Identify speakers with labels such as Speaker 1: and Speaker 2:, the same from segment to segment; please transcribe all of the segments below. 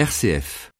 Speaker 1: RCF.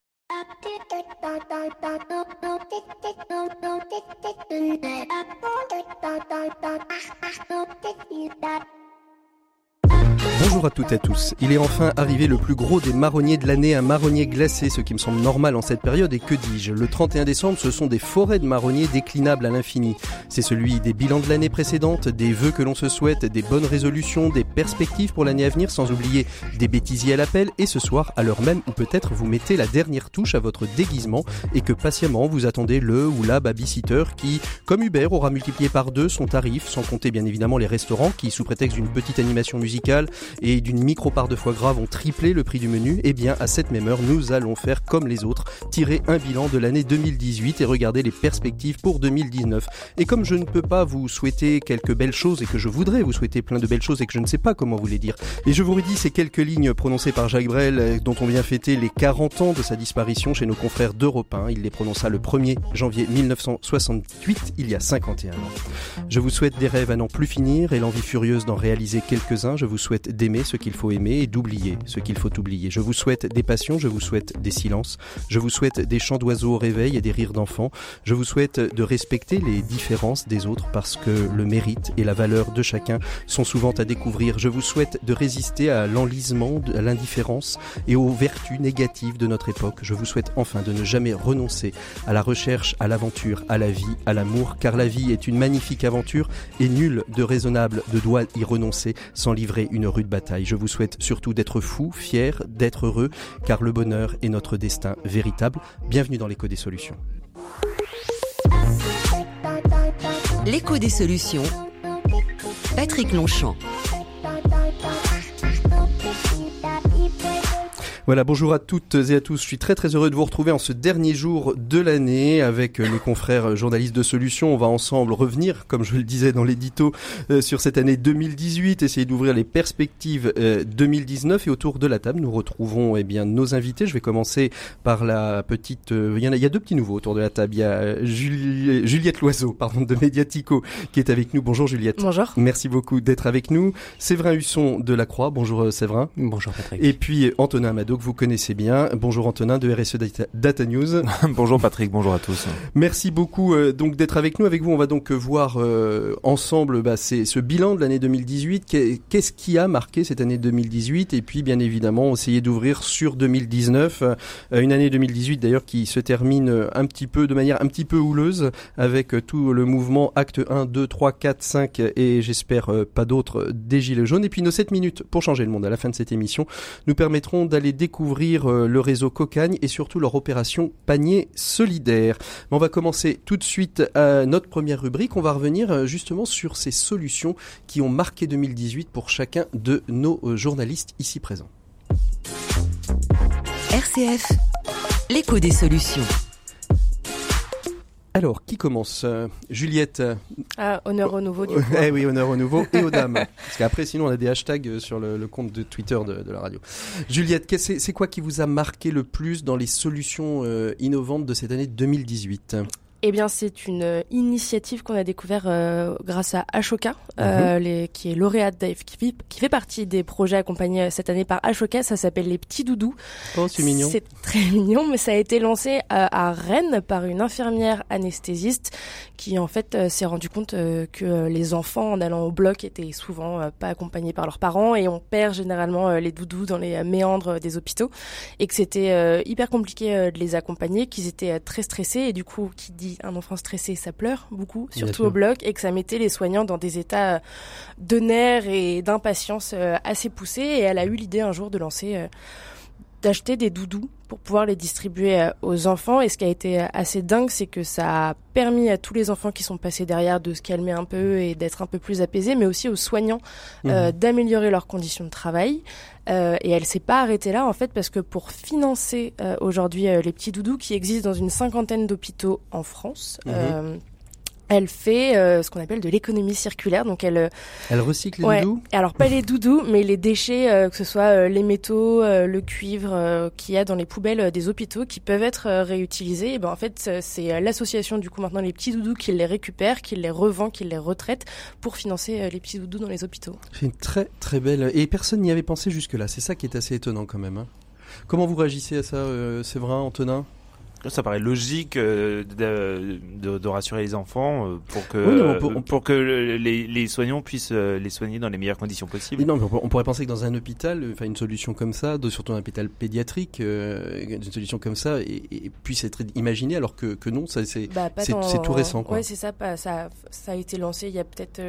Speaker 2: Bonjour à toutes et à tous. Il est enfin arrivé le plus gros des marronniers de l'année, un marronnier glacé, ce qui me semble normal en cette période. Et que dis-je Le 31 décembre, ce sont des forêts de marronniers déclinables à l'infini. C'est celui des bilans de l'année précédente, des vœux que l'on se souhaite, des bonnes résolutions, des perspectives pour l'année à venir, sans oublier des bêtisiers à l'appel. Et ce soir, à l'heure même où peut-être vous mettez la dernière touche à votre déguisement et que patiemment vous attendez le ou la babysitter qui, comme Uber, aura multiplié par deux son tarif, sans compter bien évidemment les restaurants qui, sous prétexte d'une petite animation musicale, et d'une micro-part de foie gras vont tripler le prix du menu, eh bien à cette même heure, nous allons faire comme les autres, tirer un bilan de l'année 2018 et regarder les perspectives pour 2019. Et comme je ne peux pas vous souhaiter quelques belles choses et que je voudrais vous souhaiter plein de belles choses et que je ne sais pas comment vous les dire, et je vous redis ces quelques lignes prononcées par Jacques Brel euh, dont on vient fêter les 40 ans de sa disparition chez nos confrères d'Europe 1. Il les prononça le 1er janvier 1968, il y a 51 ans. Je vous souhaite des rêves à n'en plus finir et l'envie furieuse d'en réaliser quelques-uns. Je vous souhaite d'aimer ce qu'il faut aimer et d'oublier ce qu'il faut oublier. Je vous souhaite des passions, je vous souhaite des silences, je vous souhaite des chants d'oiseaux au réveil et des rires d'enfants. Je vous souhaite de respecter les différences des autres parce que le mérite et la valeur de chacun sont souvent à découvrir. Je vous souhaite de résister à l'enlisement, à l'indifférence et aux vertus négatives de notre époque. Je vous souhaite enfin de ne jamais renoncer à la recherche, à l'aventure, à la vie, à l'amour, car la vie est une magnifique aventure et nul de raisonnable ne doit y renoncer sans livrer une rude bataille. Je vous souhaite surtout d'être fou, fier, d'être heureux, car le bonheur est notre destin véritable. Bienvenue dans l'écho des solutions.
Speaker 1: L'écho des solutions. Patrick Longchamp.
Speaker 2: Voilà, bonjour à toutes et à tous. Je suis très très heureux de vous retrouver en ce dernier jour de l'année avec mes confrères journalistes de Solutions. On va ensemble revenir, comme je le disais dans l'édito, euh, sur cette année 2018, essayer d'ouvrir les perspectives euh, 2019. Et autour de la table, nous retrouvons eh bien nos invités. Je vais commencer par la petite. Euh, il, y en a, il y a deux petits nouveaux autour de la table. Il y a Julie, Juliette Loiseau, pardon, de Mediatico, qui est avec nous. Bonjour Juliette.
Speaker 3: Bonjour.
Speaker 2: Merci beaucoup d'être avec nous. Séverin Husson de la Croix. Bonjour euh, Séverin.
Speaker 4: Bonjour Patrick.
Speaker 2: Et puis Antonin Amado que vous connaissez bien. Bonjour Antonin de RSE Data, News.
Speaker 4: bonjour Patrick, bonjour à tous.
Speaker 2: Merci beaucoup euh, donc d'être avec nous. Avec vous, on va donc voir euh, ensemble bah, c'est ce bilan de l'année 2018. Qu'est-ce qui a marqué cette année 2018 Et puis bien évidemment, essayer d'ouvrir sur 2019, euh, une année 2018 d'ailleurs qui se termine un petit peu de manière un petit peu houleuse avec tout le mouvement acte 1, 2, 3, 4, 5 et j'espère euh, pas d'autres des gilets jaunes. Et puis nos 7 minutes pour changer le monde à la fin de cette émission nous permettront d'aller découvrir euh, le réseau Cocagne et surtout leur opération panier solidaire. On va commencer tout de suite notre première rubrique. On va revenir euh, justement sur ces solutions qui ont marqué 2018 pour chacun de nos euh, journalistes ici présents.
Speaker 1: RCF, l'écho des solutions.
Speaker 2: Alors, qui commence? Euh, Juliette
Speaker 3: Ah, honneur au nouveau, du coup.
Speaker 2: Eh oui, honneur au nouveau et aux dames. Parce qu'après, sinon, on a des hashtags euh, sur le, le compte de Twitter de, de la radio. Juliette, c'est quoi qui vous a marqué le plus dans les solutions euh, innovantes de cette année 2018
Speaker 3: Eh bien, c'est une euh, initiative qu'on a découvert euh, grâce à Ashoka, euh, les, qui est lauréate d'AF, qui, qui fait partie des projets accompagnés euh, cette année par Ashoka. Ça s'appelle les petits doudous.
Speaker 2: Oh, c'est mignon.
Speaker 3: C'est très mignon, mais ça a été lancé à, à Rennes par une infirmière anesthésiste qui en fait euh, s'est rendu compte euh, que euh, les enfants en allant au bloc étaient souvent euh, pas accompagnés par leurs parents et on perd généralement euh, les doudous dans les euh, méandres des hôpitaux et que c'était euh, hyper compliqué euh, de les accompagner, qu'ils étaient euh, très stressés et du coup qui dit un enfant stressé ça pleure beaucoup, surtout au bloc et que ça mettait les soignants dans des états euh, de nerfs et d'impatience euh, assez poussés. Et elle a eu l'idée un jour de lancer euh, d'acheter des doudous pour pouvoir les distribuer euh, aux enfants. Et ce qui a été euh, assez dingue, c'est que ça a permis à tous les enfants qui sont passés derrière de se calmer un peu et d'être un peu plus apaisés, mais aussi aux soignants euh, d'améliorer leurs conditions de travail. Euh, et elle s'est pas arrêtée là, en fait, parce que pour financer euh, aujourd'hui les petits doudous qui existent dans une cinquantaine d'hôpitaux en France,
Speaker 2: Mhm.
Speaker 3: Elle fait euh, ce qu'on appelle de l'économie circulaire. Donc elle euh,
Speaker 2: Elle recycle les
Speaker 3: Ouais.
Speaker 2: doudous
Speaker 3: alors pas les doudous, mais les déchets, euh, que ce soit les métaux, le cuivre qu'il y a dans les poubelles des hôpitaux qui peuvent être réutilisés. Et ben en fait c'est l'association du coup maintenant les petits doudous qui les récupère, qui les revend, qui les retraite pour financer les petits doudous dans les hôpitaux.
Speaker 2: C'est une très très belle... Et personne n'y avait pensé jusque-là. C'est ça qui est assez étonnant quand même. hein. Comment vous réagissez à ça, Séverin, Antonin?
Speaker 4: Ça paraît logique euh, de, de, rassurer les enfants euh, pour que pour que les, les, soignants puissent euh, les soigner dans les meilleures conditions possibles.
Speaker 2: non, on pourrait penser que dans un hôpital, enfin une solution comme ça, surtout un hôpital pédiatrique, une solution comme ça et, puisse être imaginée, alors que, que non, ça c'est
Speaker 3: bah,
Speaker 2: c'est tout récent.
Speaker 3: Ouais, c'est ça, ça. Ça a été lancé il y a peut-être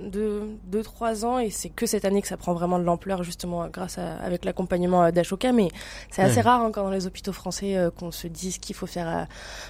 Speaker 3: deux, deux, trois ans et c'est que cette année que ça prend vraiment de l'ampleur justement grâce à avec l'accompagnement d'Ashoka. Mais c'est assez rare encore dans les hôpitaux français qu'on se dise qu'il il faut faire euh,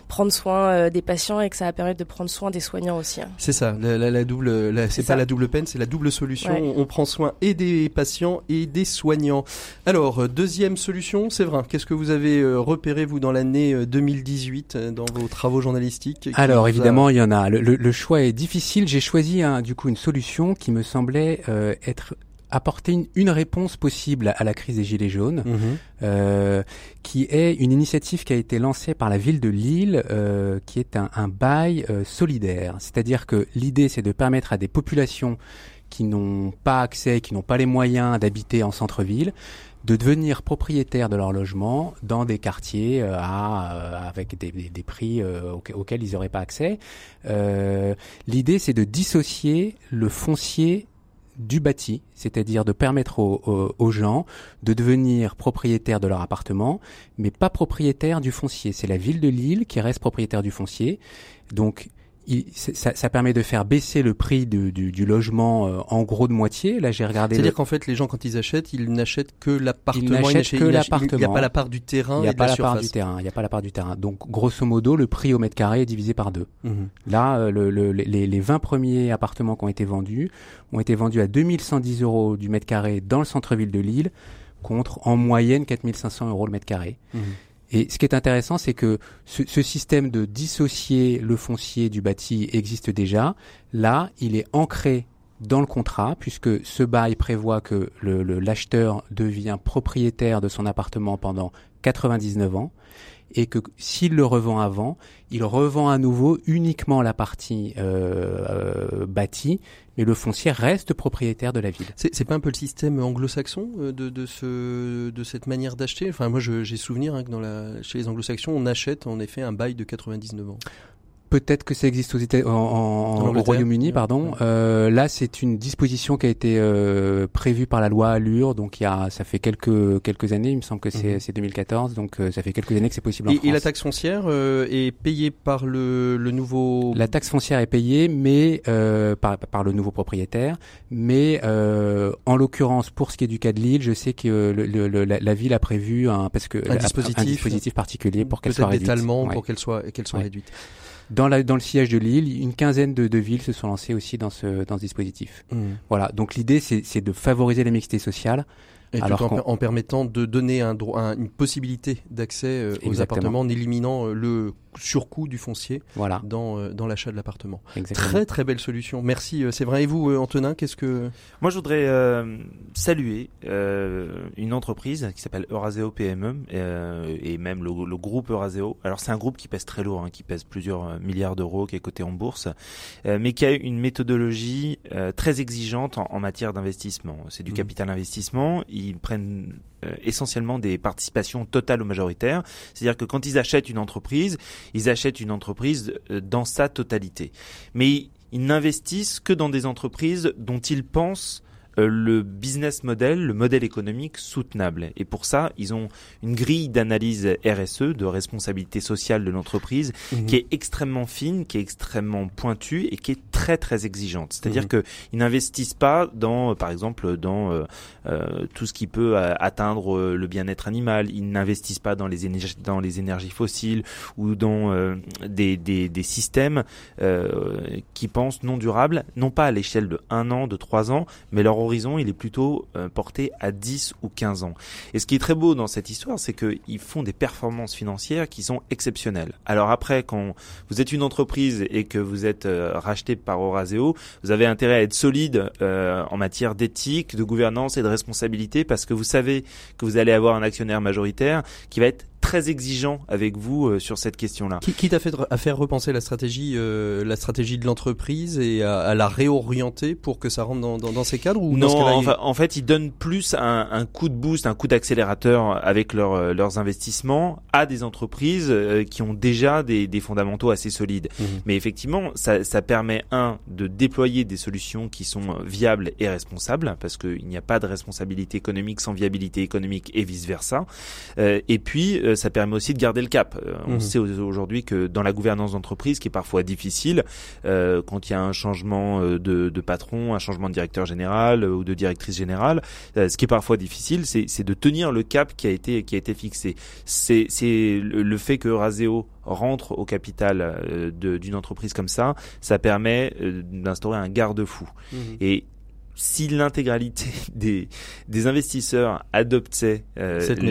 Speaker 3: prendre soin euh, des patients et que ça va permettre de prendre soin des soignants aussi. Hein.
Speaker 2: C'est ça, la, double, c'est pas la double peine, c'est la double solution. On, prend soin et des patients et des soignants. Alors euh, deuxième solution, c'est vrai. Qu'est-ce que vous avez repéré vous dans l'année 2018 dans vos travaux journalistiques
Speaker 5: Alors évidemment, il y en a. Le, choix est difficile. J'ai choisi du coup une solution qui me semblait être apporter une, réponse possible à la crise des Gilets jaunes, mhm. euh, qui est une initiative qui a été lancée par la ville de Lille, euh, qui est un, un bail euh, solidaire. C'est-à-dire que l'idée, c'est de permettre à des populations qui n'ont pas accès, qui n'ont pas les moyens d'habiter en centre-ville, de devenir propriétaires de leur logement dans des quartiers à, avec des, des, prix auxquels ils n'auraient pas accès. L'idée, c'est de dissocier le foncier du bâti, c'est-à-dire de permettre aux, gens de devenir propriétaires de leur appartement, mais pas propriétaires du foncier. C'est la ville de Lille qui reste propriétaire du foncier. Donc ça, permet de faire baisser le prix du, logement euh, en gros de moitié. Là, j'ai regardé.
Speaker 2: C'est-à-dire qu'en fait, les gens quand ils achètent, ils n'achètent que l'appartement.
Speaker 5: Ils n'achètent que l'appartement. Il
Speaker 2: n'y a pas la part du terrain.
Speaker 5: Il n'y a pas
Speaker 2: la,
Speaker 5: part du terrain. Il n'y a pas la part du terrain. Donc, grosso modo, le prix au mètre carré est divisé par deux. Mhm. Là, euh, le, les, les 20 premiers appartements qui ont été vendus ont été vendus à 2110 euros du mètre carré dans le centre-ville de Lille, contre en moyenne 4500 euros le mètre carré. Mhm. Et ce qui est intéressant, c'est que ce, système de dissocier le foncier du bâti existe déjà. Là, il est ancré dans le contrat, puisque ce bail prévoit que l'acheteur devient propriétaire de son appartement pendant 99 ans et que s'il le revend avant, il revend à nouveau uniquement la partie euh, euh, bâtie, mais le foncier reste propriétaire de la ville.
Speaker 2: C'est pas un peu le système anglo-saxon euh, de, de, ce, de cette manière d'acheter? Enfin, moi, j'ai souvenir hein, que dans la, chez les anglo-saxons, on achète en effet un bail de 99 ans.
Speaker 5: Peut-être que ça existe aux États, en, au Royaume-Uni, pardon. Euh, là, c'est une disposition qui a été euh, prévue par la loi Allure, donc il y a, ça fait quelques quelques années. Il me semble que c'est 2014, mhm. donc euh, ça fait quelques années que c'est possible.
Speaker 2: Et,
Speaker 5: en France.
Speaker 2: et la taxe foncière euh, est payée par le, le nouveau.
Speaker 5: La taxe foncière est payée, mais euh, par, par le nouveau propriétaire. Mais en l'occurrence, pour ce qui est du cas de Lille, je sais que le, le, la, ville a prévu un parce que
Speaker 2: un, dispositif,
Speaker 5: un dispositif particulier pour qu'elle soit réduite.
Speaker 2: pour qu'elle soit qu'elle soit réduite.
Speaker 5: Dans, la, dans le siège de Lille, une quinzaine de, de villes se sont lancées aussi dans ce, dans ce dispositif. Mmh. Voilà, donc l'idée c'est de favoriser la mixité sociale.
Speaker 2: Et Alors tout en, en, permettant de donner un, un, une possibilité d'accès euh, aux appartements en éliminant euh, le surcoût du foncier
Speaker 5: voilà.
Speaker 2: dans, euh, dans l'achat de l'appartement. Très très belle solution. Merci, c'est vrai. Et vous, Antonin, qu'est-ce que...
Speaker 4: Moi, je voudrais saluer une entreprise qui s'appelle Euraseo PME et même le, le, groupe Euraseo. Alors, c'est un groupe qui pèse très lourd, hein, qui pèse plusieurs milliards d'euros, qui est coté en bourse, mais qui a une méthodologie très exigeante en, en matière d'investissement. C'est du mmh. capital investissement ils prennent euh, essentiellement des participations totales ou majoritaires. C'est-à-dire que quand ils achètent une entreprise, ils achètent une entreprise euh, dans sa totalité. Mais ils n'investissent que dans des entreprises dont ils pensent euh, le business model, le modèle économique soutenable. Et pour ça, ils ont une grille d'analyse RSE, de responsabilité sociale de l'entreprise, mhm. qui est extrêmement fine, qui est extrêmement pointue et qui est très très exigeante. C'est-à-dire mhm. qu'ils n'investissent pas dans, par exemple, dans euh, euh tout ce qui peut euh, atteindre le bien-être animal. Ils n'investissent pas dans les énergies, dans les énergies fossiles ou dans des, des, des, systèmes qui pensent non durables, non pas à l'échelle de un an, de trois ans, mais leur horizon, il est plutôt euh, porté à 10 ou 15 ans. Et ce qui est très beau dans cette histoire, c'est qu'ils font des performances financières qui sont exceptionnelles. Alors après, quand vous êtes une entreprise et que vous êtes euh, racheté par Oraseo, vous avez intérêt à être solide euh, en matière d'éthique, de gouvernance et de responsabilité parce que vous savez que vous allez avoir un actionnaire majoritaire qui va être très exigeant avec vous sur cette question-là.
Speaker 2: Qui, qui t'a fait à faire repenser la stratégie, la stratégie de l'entreprise et à, la réorienter pour que ça rentre dans, dans, dans ces cadres ou
Speaker 4: Non, en, fait, ils donnent plus un, un coup de boost, un coup d'accélérateur avec leur, leurs investissements à des entreprises qui ont déjà des, des fondamentaux assez solides. Mmh. Mais effectivement, ça, ça permet un de déployer des solutions qui sont viables et responsables, parce qu'il n'y a pas de responsabilité économique sans viabilité économique et vice versa. Euh, et puis, euh, ça permet aussi de garder le cap. Euh, on mmh. sait aujourd'hui que dans la gouvernance d'entreprise, qui est parfois difficile, quand il y a un changement de, de, patron, un changement de directeur général ou de directrice générale, ce qui est parfois difficile, c'est de tenir le cap qui a été qui a été fixé. C'est le, fait que Raseo rentre au capital euh, d'une entreprise comme ça, ça permet euh, d'instaurer un garde-fou. Mhm. Et si l'intégralité des, des investisseurs adoptaient euh, cette,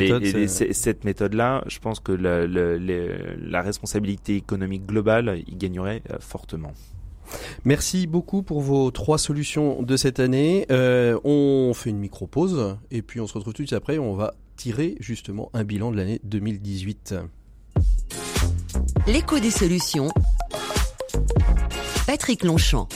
Speaker 4: méthode, là je pense que la, la, responsabilité économique globale y gagnerait fortement.
Speaker 2: Merci beaucoup pour vos trois solutions de cette année. on fait une micro-pause et puis on se retrouve tout de suite après. On va tirer justement un bilan de l'année 2018.
Speaker 1: L'écho des solutions. Patrick Longchamp.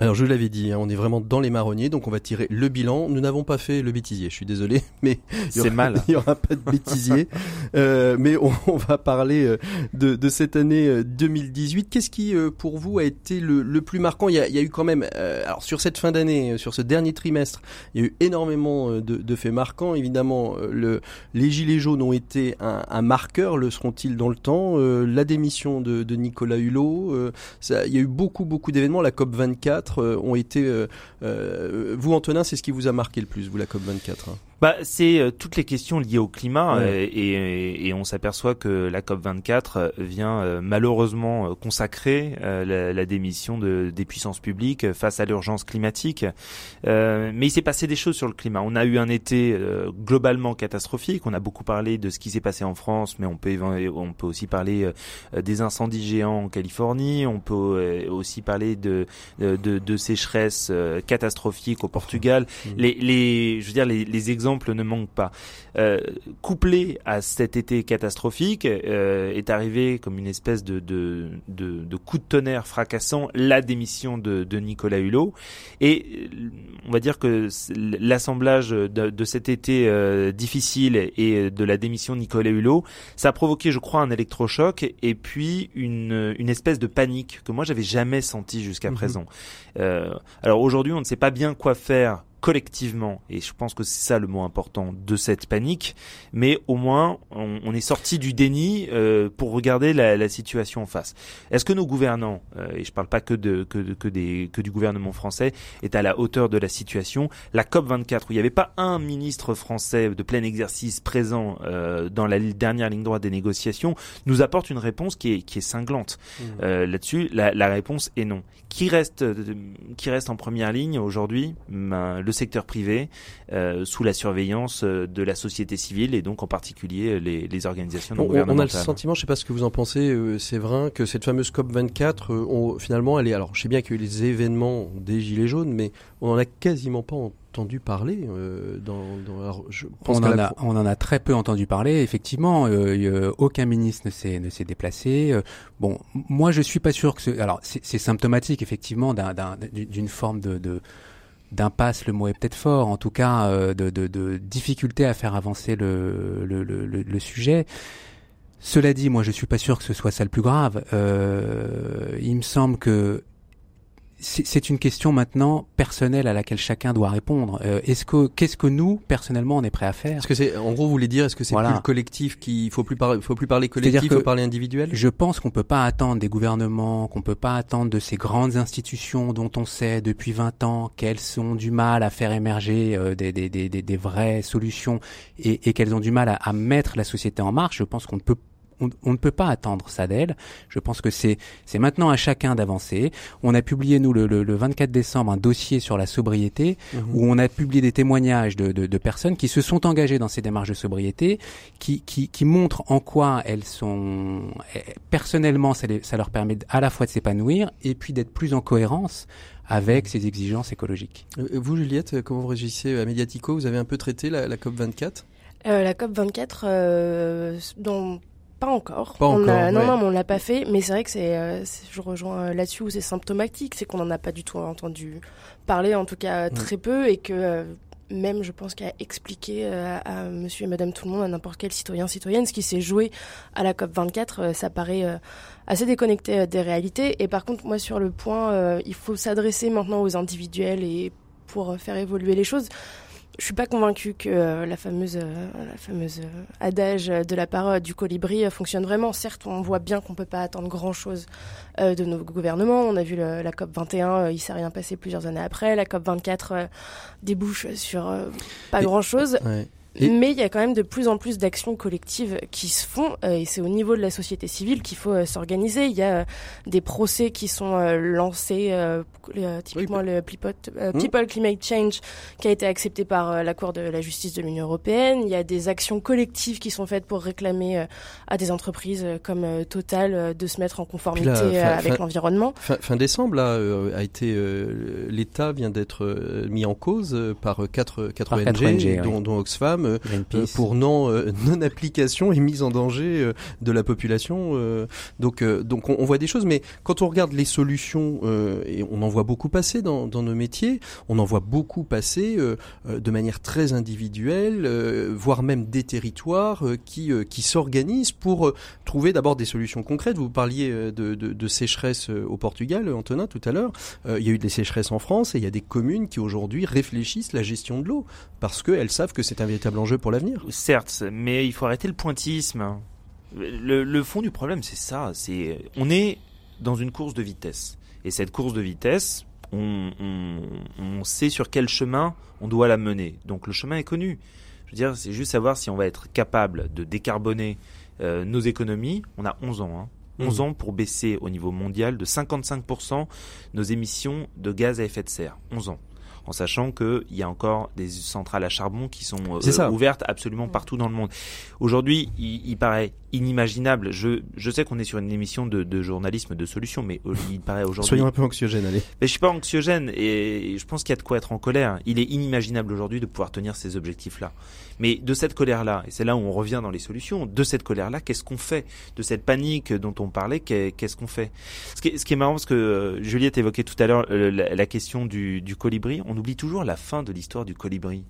Speaker 2: Alors je l'avais dit, hein, on est vraiment dans les marronniers, donc on va tirer le bilan. Nous n'avons pas fait le bêtisier, je suis désolé, mais
Speaker 4: c'est mal.
Speaker 2: Il y aura pas de bêtisier, euh, mais on, on, va parler euh, de, de cette année 2018. Euh, Qu'est-ce qui, pour vous, a été le, le plus marquant? Il y, a, il y, a, eu quand même, alors sur cette fin d'année, sur ce dernier trimestre, il y a eu énormément de, de faits marquants. Évidemment, le, les gilets jaunes ont été un, un marqueur. Le seront-ils dans le temps? La démission de, de Nicolas Hulot. Ça, il y a eu beaucoup, beaucoup d'événements. La COP 24. Euh, ont été. Euh, euh, vous, Antonin, c'est ce qui vous a marqué le plus, vous, la COP 24
Speaker 4: bah, c'est euh, toutes les questions liées au climat euh, et, et, on s'aperçoit que la COP 24 euh, vient malheureusement consacrer la, la, démission de, des puissances publiques face à l'urgence climatique. mais il s'est passé des choses sur le climat. On a eu un été globalement catastrophique. On a beaucoup parlé de ce qui s'est passé en France, mais on peut on peut aussi parler des incendies géants en Californie. On peut aussi parler de de, de sécheresses catastrophiques au Portugal. Mmh. Les, les je veux dire les, les exemples ne manque pas. Euh, couplé à cet été catastrophique, euh, est arrivé comme une espèce de, de, de, de, coup de tonnerre fracassant la démission de, de Nicolas Hulot. Et on va dire que l'assemblage de, de, cet été euh, difficile et de la démission de Nicolas Hulot, ça a provoqué, je crois, un électrochoc et puis une, une espèce de panique que moi j'avais jamais senti jusqu'à mhm. présent. Euh, alors aujourd'hui, on ne sait pas bien quoi faire collectivement, et je pense que c'est ça le mot important de cette panique, mais au moins on, est sorti du déni euh, pour regarder la, la, situation en face. Est-ce que nos gouvernants, euh, et je parle pas que, de, que, que, des, que du gouvernement français, est à la hauteur de la situation? La COP 24, où il n'y avait pas un ministre français de plein exercice présent euh, dans la dernière ligne droite des négociations, nous apporte une réponse qui est, qui est cinglante. Mmh. Euh, là-dessus, la, la, réponse est non. Qui reste, qui reste en première ligne aujourd'hui? Ben, le secteur privé euh, sous la surveillance euh, de la société civile et donc en particulier les, les organisations non gouvernementales.
Speaker 2: On a le sentiment, je sais pas ce que vous en pensez, euh, c'est vrai que cette fameuse COP 24, on, finalement, elle est. Alors, je sais bien qu'il y a eu les événements des gilets jaunes, mais on en a quasiment pas entendu parler dans, dans je
Speaker 5: pense on, en a, on en a très peu entendu parler effectivement euh, aucun ministre ne s'est ne s'est déplacé bon moi je suis pas sûr que ce, alors c'est symptomatique effectivement d'une forme de, de d'impasse, le mot est peut-être fort, en tout cas euh, de, de, de, difficulté à faire avancer le, le, le, le, sujet. Cela dit, moi je suis pas sûr que ce soit ça le plus grave. Euh, il me semble que c'est une question maintenant personnelle à laquelle chacun doit répondre. Euh, est-ce que qu'est-ce que nous personnellement on est prêt à faire?
Speaker 2: Est-ce que c'est en gros vous voulez dire est-ce que c'est plus le collectif qui faut plus parler faut plus parler collectif il faut parler individuel?
Speaker 5: Je pense qu'on peut pas attendre des gouvernements, qu'on peut pas attendre de ces grandes institutions dont on sait depuis 20 ans qu'elles ont du mal à faire émerger euh, des, des, des, des, vraies solutions et, et qu'elles ont du mal à, à mettre la société en marche. Je pense qu'on ne peut on, ne peut pas attendre ça d'elle. Je pense que c'est c'est maintenant à chacun d'avancer. On a publié nous le, le, 24 décembre un dossier sur la sobriété mhm. où on a publié des témoignages de, de, de, personnes qui se sont engagées dans ces démarches de sobriété, qui, qui, qui montrent en quoi elles sont eh, personnellement ça, ça leur permet à la fois de s'épanouir et puis d'être plus en cohérence avec mhm. ces exigences écologiques.
Speaker 2: Euh, vous, Juliette, comment vous réagissez à Mediatico? Vous avez un peu traité la, la COP 24
Speaker 3: La COP 24, dont pas encore.
Speaker 2: Pas encore
Speaker 3: non, non, on l'a pas fait. Mais c'est vrai que c'est, je rejoins là-dessus où c'est symptomatique, c'est qu'on n'en a pas du tout entendu parler, en tout cas très peu, et que même, je pense, qu'à expliquer euh, à, monsieur et madame tout le monde, à n'importe quel citoyen, citoyenne, ce qui s'est joué à la COP24, euh, ça paraît euh, assez déconnecté des réalités. Et par contre, moi, sur le point, il faut s'adresser maintenant aux individuels et pour faire évoluer les choses je suis pas convaincue que euh, la fameuse, euh, la fameuse euh, adage de la parole du colibri fonctionne vraiment. Certes, on voit bien qu'on peut pas attendre grand chose de nos gouvernements. On a vu la COP 21, il s'est rien passé plusieurs années après. La COP 24 débouche sur pas grand Mais il y a quand même de plus en plus d'actions collectives qui se font, euh, et c'est au niveau de la société civile qu'il faut euh, s'organiser. Il y a euh, des procès qui sont lancés, typiquement le People, hmm. People, Climate Change, qui a été accepté par la Cour de la justice de l'Union européenne. Il y a des actions collectives qui sont faites pour réclamer à des entreprises comme Total de se mettre en conformité avec l'environnement.
Speaker 2: Fin, décembre, là, a été l'État vient d'être mis en cause par quatre, quatre ONG, dont, dont Oxfam euh, euh, pour non euh, non application et mise en danger de la population. donc donc on, voit des choses, mais quand on regarde les solutions et on en voit beaucoup passer dans, dans nos métiers, on en voit beaucoup passer de manière très individuelle, voire même des territoires qui qui s'organisent pour trouver d'abord des solutions concrètes. Vous parliez de, de, de sécheresse au Portugal, Antonin, tout à l'heure. il y a eu des sécheresses en France et il y a des communes qui aujourd'hui réfléchissent la gestion de l'eau parce qu'elles savent que c'est un véritable enjeu pour l'avenir.
Speaker 4: Certes, mais il faut arrêter le pointisme. Le, fond du problème, c'est ça. C'est on est dans une course de vitesse, et cette course de vitesse, on, sait sur quel chemin on doit la mener. Donc le chemin est connu. Je veux dire, c'est juste savoir si on va être capable de décarboner euh, nos économies. On a 11 ans. Hein. 11 mmh. ans pour baisser au niveau mondial de 55% nos émissions de gaz à effet de serre. 11 ans en sachant qu'il y a encore des centrales à charbon qui sont euh, ouvertes absolument partout dans le monde. Aujourd'hui, il, paraît inimaginable. Je, je sais qu'on est sur une émission de, de, journalisme de solutions, mais euh, il paraît aujourd'hui.
Speaker 2: Soyons un peu anxiogènes, allez.
Speaker 4: Mais je suis pas anxiogène et je pense qu'il y a de quoi être en colère. Il est inimaginable aujourd'hui de pouvoir tenir ces objectifs-là. Mais de cette colère-là, et c'est là où on revient dans les solutions, de cette colère-là, qu'est-ce qu'on fait? De cette panique dont on parlait, qu'est-ce qu'on fait? Ce qui, est, ce qui est marrant, parce que euh, Juliette évoquait tout à l'heure euh, la, question du, du, colibri, on oublie toujours la fin de l'histoire du colibri.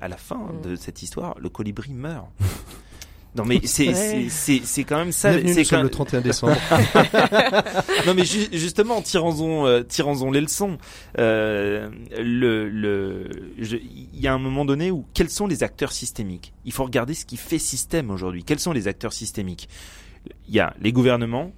Speaker 4: à la fin mmh. de cette histoire, le colibri meurt. Non mais c'est c'est c'est quand même ça.
Speaker 2: C'est quand... le 31 décembre.
Speaker 4: non mais justement tirons-en euh, tirons-en les leçons. Euh, le le il y a un moment donné où quels sont les acteurs systémiques? Il faut regarder ce qui fait système aujourd'hui. Quels sont les acteurs systémiques? Il y a les gouvernements,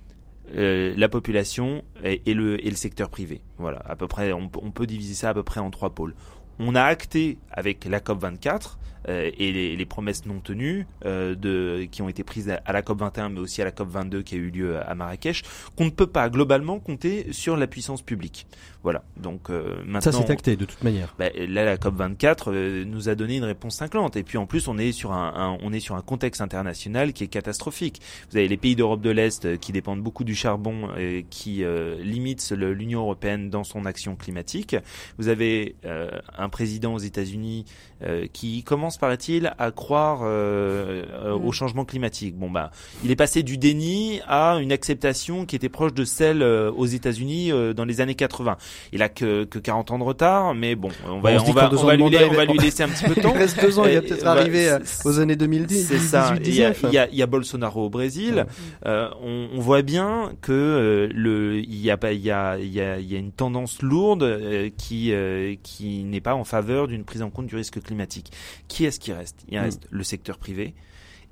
Speaker 4: euh, la population et, et, le, et le secteur privé. Voilà, à peu près, on, on, peut diviser ça à peu près en trois pôles. On a acté avec la COP 24 euh, et les, les, promesses non tenues euh, de, qui ont été prises à, la COP 21 mais aussi à la COP 22 qui a eu lieu à Marrakech, qu'on ne peut pas globalement compter sur la puissance publique. Voilà. Donc euh, maintenant,
Speaker 2: ça c'est acté de toute manière.
Speaker 4: Bah, là, la COP 24 euh, nous a donné une réponse cinglante. Et puis en plus, on est sur un, un, on est sur un contexte international qui est catastrophique. Vous avez les pays d'Europe de l'Est euh, qui dépendent beaucoup du charbon, et qui limitent l'Union européenne dans son action climatique. Vous avez un président aux États-Unis qui commence, paraît-il, à croire mm. au changement climatique. Bon bah, il est passé du déni à une acceptation qui était proche de celle aux États-Unis dans les années 80. Il a que, que 40 ans de retard, mais bon, on va, on, va, on va, lui, on va lui laisser un petit peu de temps.
Speaker 2: il reste deux ans, il va peut-être arriver euh, aux années 2010.
Speaker 4: C'est ça. Il y, a, il, y a, il y a Bolsonaro au Brésil. Euh, on, on, voit bien que euh, le, il y a pas, il y a, il y a, il y a une tendance lourde euh, qui, qui n'est pas en faveur d'une prise en compte du risque climatique. Qui est-ce qui reste? Il reste le secteur privé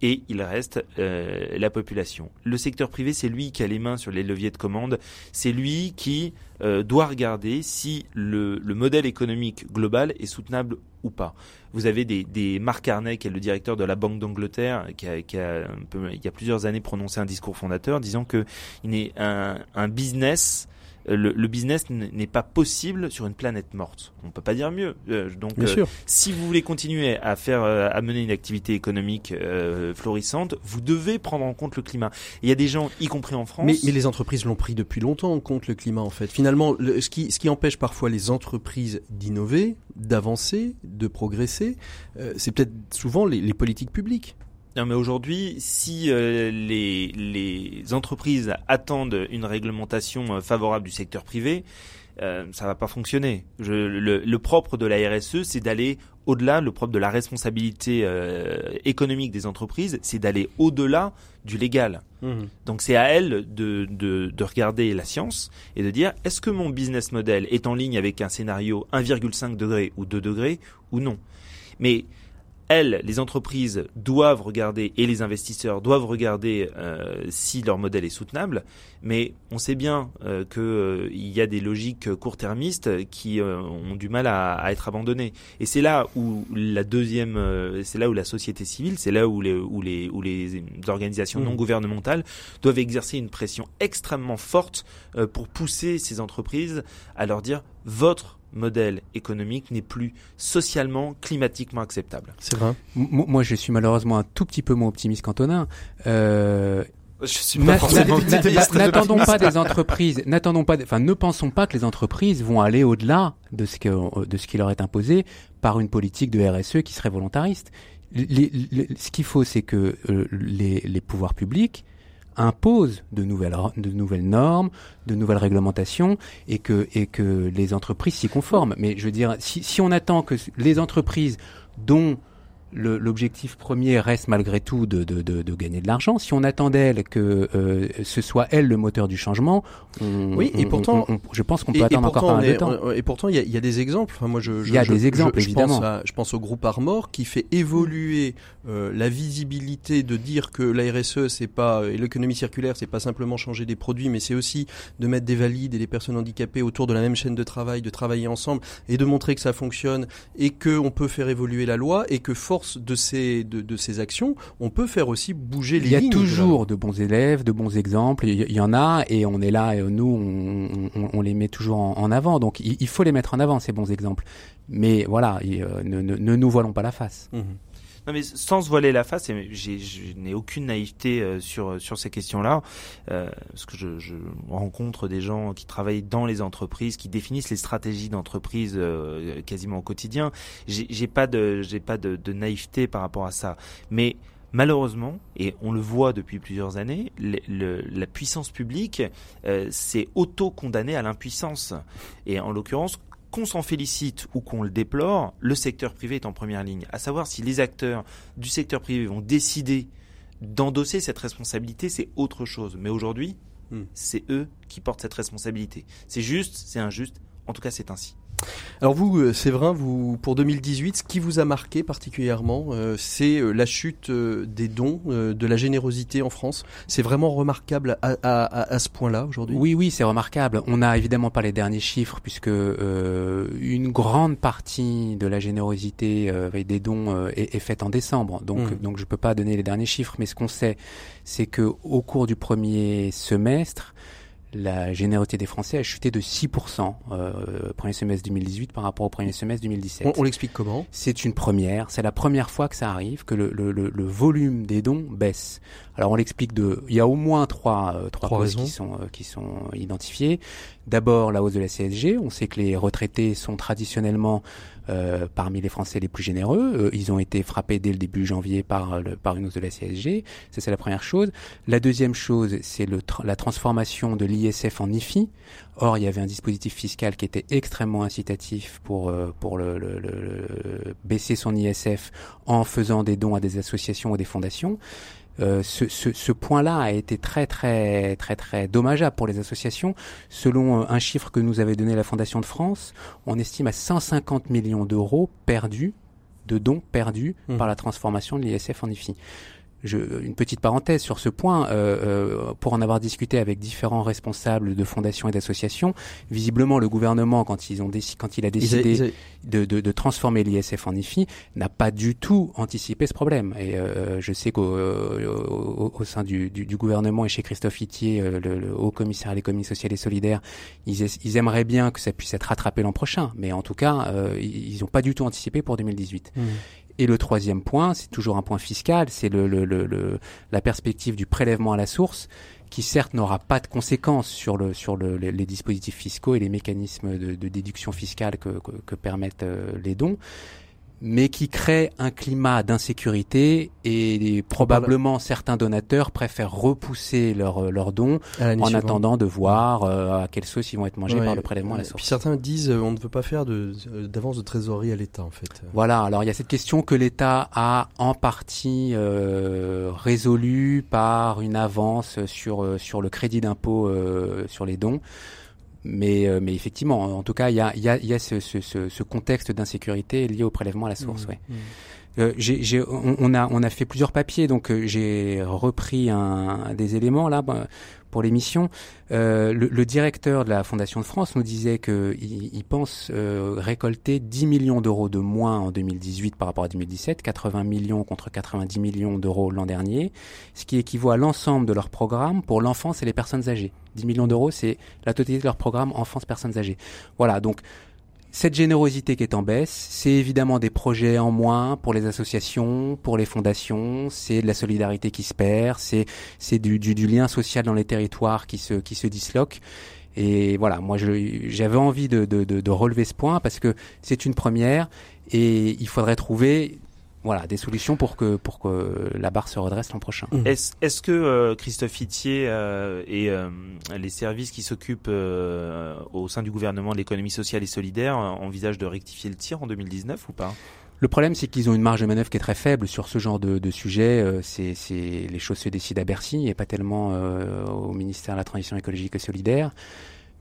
Speaker 4: et il reste euh, la population. Le secteur privé, c'est lui qui a les mains sur les leviers de commande, c'est lui qui euh, doit regarder si le, le, modèle économique global est soutenable ou pas. Vous avez des, des Mark Carney, qui est le directeur de la Banque d'Angleterre, qui a, qui a un peu, il y a plusieurs années prononcé un discours fondateur disant que il est un, un business le, business n'est pas possible sur une planète morte. On peut pas dire mieux. donc, si vous voulez continuer à faire, à mener une activité économique florissante, vous devez prendre en compte le climat. Il y a des gens, y compris en France.
Speaker 2: Mais, mais les entreprises l'ont pris depuis longtemps en compte le climat en fait. Finalement, ce qui ce qui empêche parfois les entreprises d'innover, d'avancer, de progresser, c'est peut-être souvent les, les politiques publiques.
Speaker 4: Non, mais aujourd'hui, si euh, les, les entreprises attendent une réglementation euh, favorable du secteur privé, euh, ça va pas fonctionner. Je, le, le, propre de la RSE, c'est d'aller au-delà. Le propre de la responsabilité euh, économique des entreprises, c'est d'aller au-delà du légal. Mmh. Donc c'est à elles de, de, de, regarder la science et de dire est-ce que mon business model est en ligne avec un scénario 1,5 degré ou 2 degrés ou non? Mais elles, les entreprises doivent regarder et les investisseurs doivent regarder euh, si leur modèle est soutenable, mais on sait bien euh, qu'il euh, y a des logiques court-termistes qui euh, ont du mal à, à, être abandonnées. Et c'est là où la deuxième, c'est là où la société civile, c'est là où les, où les, où les organisations mmh. non gouvernementales doivent exercer une pression extrêmement forte pour pousser ces entreprises à leur dire votre modèle économique n'est plus socialement, climatiquement acceptable.
Speaker 5: C'est vrai. moi, je suis malheureusement un tout petit peu moins optimiste qu'Antonin. Euh, N'attendons pas des entreprises, n'attendons pas, enfin, ne pensons pas que les entreprises vont aller au-delà de ce que de ce qui leur est imposé par une politique de RSE qui serait volontariste. ce qu'il faut, c'est que euh, les, les pouvoirs publics impose de nouvelles, de nouvelles normes, de nouvelles réglementations et que, et que les entreprises s'y conforment. Mais je veux dire, si, si on attend que les entreprises dont l'objectif premier reste malgré tout de, de, de, de gagner de l'argent. Si on attend d'elle que euh, ce soit elle le moteur du changement,
Speaker 2: oui, et pourtant,
Speaker 5: je pense qu'on peut attendre encore un peu de temps.
Speaker 2: Et pourtant, il y a, y a, des exemples. Enfin, moi, je,
Speaker 5: il y a des exemples,
Speaker 2: je,
Speaker 5: évidemment.
Speaker 2: Pense à, je pense au groupe Armor qui fait évoluer euh, la visibilité de dire que la RSE, c'est pas et l'économie circulaire, c'est pas simplement changer des produits, mais c'est aussi de mettre des valides et des personnes handicapées autour de la même chaîne de travail, de travailler ensemble et de montrer que ça fonctionne et que on peut faire évoluer la loi et que de ces, de, ces actions, on peut faire aussi bouger les
Speaker 5: lignes.
Speaker 2: Il y
Speaker 5: a toujours de, bons élèves, de bons exemples. Il y, en a et on est là et nous, on, les met toujours en, avant. Donc il, faut les mettre en avant, ces bons exemples. Mais voilà, euh, ne, ne, nous voilons pas la face.
Speaker 4: Mmh. Non mais sans se voiler la face, et je n'ai aucune naïveté euh, sur sur ces questions-là, euh, parce que je, rencontre des gens qui travaillent dans les entreprises, qui définissent les stratégies d'entreprise euh, quasiment au quotidien. J'ai pas de pas de, naïveté par rapport à ça, mais Malheureusement, et on le voit depuis plusieurs années, la puissance publique euh, s'est auto-condamnée à l'impuissance. Et en l'occurrence, qu'on s'en félicite ou qu'on le déplore, le secteur privé est en première ligne. À savoir si les acteurs du secteur privé vont décider d'endosser cette responsabilité, c'est autre chose. Mais aujourd'hui, hmm. c'est eux qui portent cette responsabilité. C'est juste, c'est injuste, en tout cas c'est ainsi.
Speaker 2: Alors vous, euh, Séverin, vous pour 2018, ce qui vous a marqué particulièrement, euh, c'est euh, la chute des dons, de la générosité en France. C'est vraiment remarquable à, à, à ce point-là aujourd'hui?
Speaker 5: Oui, oui, c'est remarquable. On n'a évidemment pas les derniers chiffres puisque une grande partie de la générosité et des dons est, est, faite en décembre. Donc, mmh. donc je peux pas donner les derniers chiffres, mais ce qu'on sait, c'est que au cours du premier semestre, la générosité des Français a chuté de 6% euh, premier semestre 2018 par rapport au premier semestre 2017.
Speaker 2: On, l'explique comment?
Speaker 5: C'est une première. C'est la première fois que ça arrive, que le, le, le, volume des dons baisse. Alors on l'explique de... Il y a au moins trois, euh, trois, causes qui sont, euh, qui sont identifiées. D'abord la hausse de la CSG. On sait que les retraités sont traditionnellement euh, parmi les Français les plus généreux. Euh, ils ont été frappés dès le début janvier par, le, par une hausse de la CSG. Ça, c'est la première chose. La deuxième chose, c'est la transformation de l'ISF en IFI. Or, il y avait un dispositif fiscal qui était extrêmement incitatif pour, euh, pour le, le, baisser son ISF en faisant des dons à des associations ou des fondations. Euh, ce, ce, ce point-là a été très très très très dommageable pour les associations. Selon euh, un chiffre que nous avait donné la Fondation de France, on estime à 150 millions d'euros perdus, de dons perdus mmh. par la transformation de l'ISF en IFI. Une petite parenthèse sur ce point, euh, euh, pour en avoir discuté avec différents responsables de fondations et d'associations, visiblement le gouvernement, quand ils ont quand il a décidé De, de, de, transformer l'ISF en IFI, n'a pas du tout anticipé ce problème. Et euh, je sais qu'au au, au, sein du, du, du, gouvernement et chez Christophe Itier, le, le, haut commissaire à l'économie sociale et solidaire, ils, ils, aimeraient bien que ça puisse être rattrapé l'an prochain, mais en tout cas, ils n'ont pas du tout anticipé pour 2018. Et le troisième point, c'est toujours un point fiscal, c'est la perspective du prélèvement à la source, qui certes n'aura pas de conséquences sur, le, sur le, les, dispositifs fiscaux et les mécanismes de, déduction fiscale que permettent euh, les dons, mais qui crée un climat d'insécurité et probablement certains donateurs préfèrent repousser leurs euh, leurs dons en attendant de voir euh, à quelle sauce ils vont être mangés par le prélèvement à la source.
Speaker 2: Puis certains disent euh, on ne veut pas faire d'avance de, trésorerie à l'État en fait.
Speaker 5: Voilà, alors il y a cette question que l'État a en partie euh, résolue par une avance sur sur le crédit d'impôt sur les dons. Mais, euh, mais effectivement, en tout cas, il y a, y a, y a ce, ce, ce, contexte d'insécurité lié au prélèvement à la source. Mmh, ouais. Mmh. Euh, on, on, a, on a fait plusieurs papiers, donc euh, j'ai repris un, des éléments là bah, pour l'émission. Euh, le, le, directeur de la Fondation de France nous disait qu'il il pense euh, récolter 10 millions d'euros de moins en 2018 par rapport à 2017, 80 millions contre 90 millions d'euros l'an dernier, ce qui équivaut à l'ensemble de leur programme pour l'enfance et les personnes âgées. 10 millions d'euros, c'est la totalité de leur programme enfance personnes âgées. Voilà, donc cette générosité qui est en baisse, c'est évidemment des projets en moins pour les associations, pour les fondations, c'est de la solidarité qui se perd, c'est c'est du, du, du, lien social dans les territoires qui se qui se disloque. Et voilà, moi j'avais envie de, de, de, de relever ce point parce que c'est une première et il faudrait trouver voilà, des solutions pour que pour que la barre se redresse l'an prochain.
Speaker 4: Mmh. Est-ce est que euh, Christophe Itier euh, et euh, les services qui s'occupent au sein du gouvernement de l'économie sociale et solidaire envisagent de rectifier le tir en 2019 ou pas?
Speaker 5: Le problème, c'est qu'ils ont une marge de manœuvre qui est très faible sur ce genre de, de sujet. c'est, les choses se décident à Bercy et pas tellement au ministère de la Transition écologique et solidaire.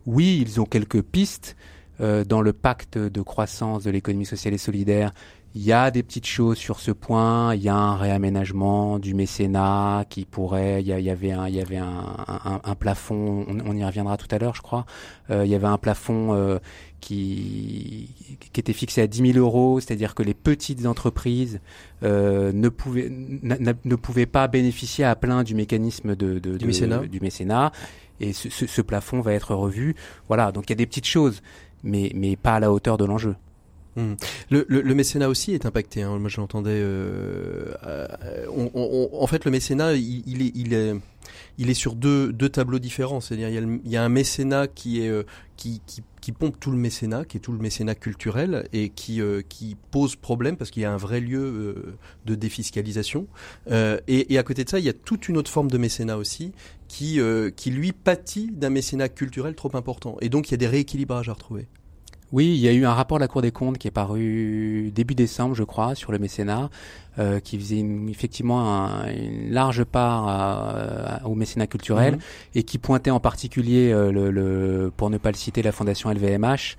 Speaker 5: Oui, ils ont quelques pistes. dans le pacte de croissance de l'économie sociale et solidaire, il y a des petites choses sur ce point. Il y a un réaménagement du mécénat qui pourrait. Il y, avait un, il y avait un, un, plafond. On, y reviendra tout à l'heure, je crois. Euh, il y avait un plafond euh, qui, qui était fixé à 10 000 euros, c'est-à-dire que les petites entreprises euh, ne pouvaient ne pouvaient pas bénéficier à plein du mécanisme de, de,
Speaker 2: du, mécénat.
Speaker 5: du mécénat. Et ce, ce, ce plafond va être revu. Voilà. Donc il y a des petites choses, mais mais pas à la hauteur de l'enjeu.
Speaker 2: Mmh. Le, mécénat aussi est impacté. Hein. Moi, je l'entendais. Euh, euh, en fait, le mécénat, il, est, sur deux, tableaux différents. C'est-à-dire, il y, a un mécénat euh, qui, pompe tout le mécénat, qui est tout le mécénat culturel et qui pose problème parce qu'il y a un vrai lieu de défiscalisation. Et, à côté de ça, il y a toute une autre forme de mécénat aussi qui lui pâtit d'un mécénat culturel trop important. Et donc, il y a des rééquilibrages à retrouver.
Speaker 5: Oui, il y a eu un rapport de la Cour des comptes qui est paru début décembre, je crois, sur le mécénat, euh, qui faisait effectivement un, une large part au mécénat culturel mhm. et qui pointait en particulier, euh, le, le, pour ne pas le citer, la fondation LVMH,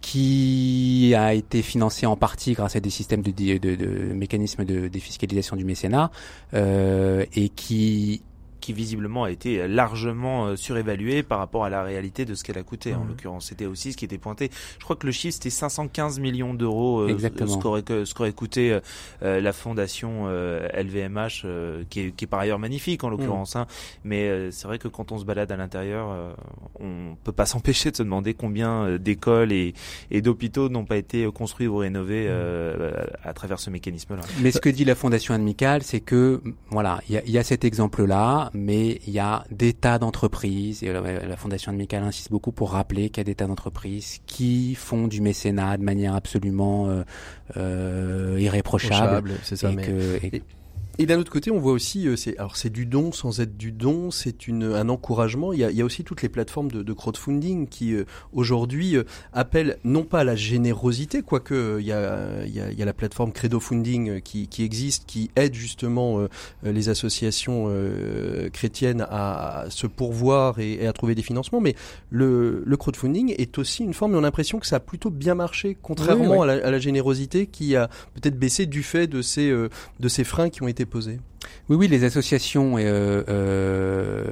Speaker 5: qui a été financée en partie grâce à des systèmes de, de, de, de mécanismes de défiscalisation du mécénat euh, et qui
Speaker 4: qui visiblement a été largement euh, surévaluée par rapport à la réalité de ce qu'elle a coûté. En mmh. l'occurrence, c'était aussi ce qui était pointé. Je crois que le chiffre c'était 515 millions d'euros, euh, ce qu'aurait coûté euh, la fondation LVMH, qui est, qui, est, par ailleurs magnifique en mmh. l'occurrence. Hein. Mais c'est vrai que quand on se balade à l'intérieur, on peut pas s'empêcher de se demander combien d'écoles et, et d'hôpitaux n'ont pas été construits ou rénovés mmh. à travers ce mécanisme-là.
Speaker 5: Mais ce que dit la fondation Amicale, c'est que voilà, il y a, y a cet exemple-là mais il y a des tas d'entreprises, et la Fondation de Michael insiste beaucoup pour rappeler qu'il y a des tas d'entreprises qui font du mécénat de manière absolument euh, euh, irréprochable.
Speaker 2: C'est ça, mais... Et d'un autre côté, on voit aussi, euh, c'est alors c'est du don sans être du don, c'est une un encouragement. Il y a, il y a aussi toutes les plateformes de, de crowdfunding qui euh, aujourd'hui euh, appellent non pas à la générosité, quoique il y a il y a, il y a la plateforme Credo Funding qui, qui existe, qui aide justement les associations chrétiennes à, se pourvoir et, à trouver des financements. Mais le, le crowdfunding est aussi une forme. On a l'impression que ça a plutôt bien marché, contrairement À, la, à, la, générosité qui a peut-être baissé du fait de ces de ces freins qui ont été posé
Speaker 5: Oui, oui, les associations euh, euh,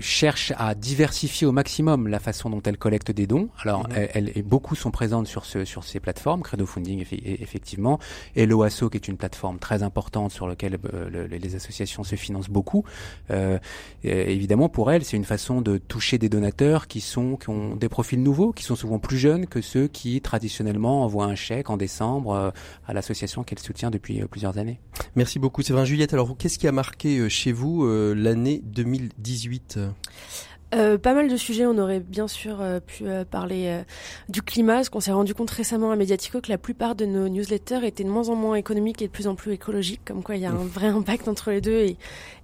Speaker 5: cherchent à diversifier au maximum la façon dont elles collectent des dons. Alors, mhm. elles, et beaucoup sont présentes sur, ce, sur ces plateformes, Credo Funding effectivement, et l'OASO qui est une plateforme très importante sur laquelle euh, les associations se financent beaucoup. Euh, évidemment, pour elles, c'est une façon de toucher des donateurs qui sont qui ont des profils nouveaux, qui sont souvent plus jeunes que ceux qui traditionnellement envoient un chèque en décembre euh, à l'association qu'elles soutient depuis plusieurs années.
Speaker 2: Merci beaucoup, Séverin Juliette. Alors, qu'est-ce qui a marqué euh, chez vous euh, l'année 2018
Speaker 3: euh, pas mal de sujets. On aurait bien sûr euh, pu euh, parler du climat, parce qu'on s'est rendu compte récemment à Mediatico que la plupart de nos newsletters étaient de moins en moins économiques et de plus en plus écologiques, comme quoi il y a un vrai impact entre les deux et,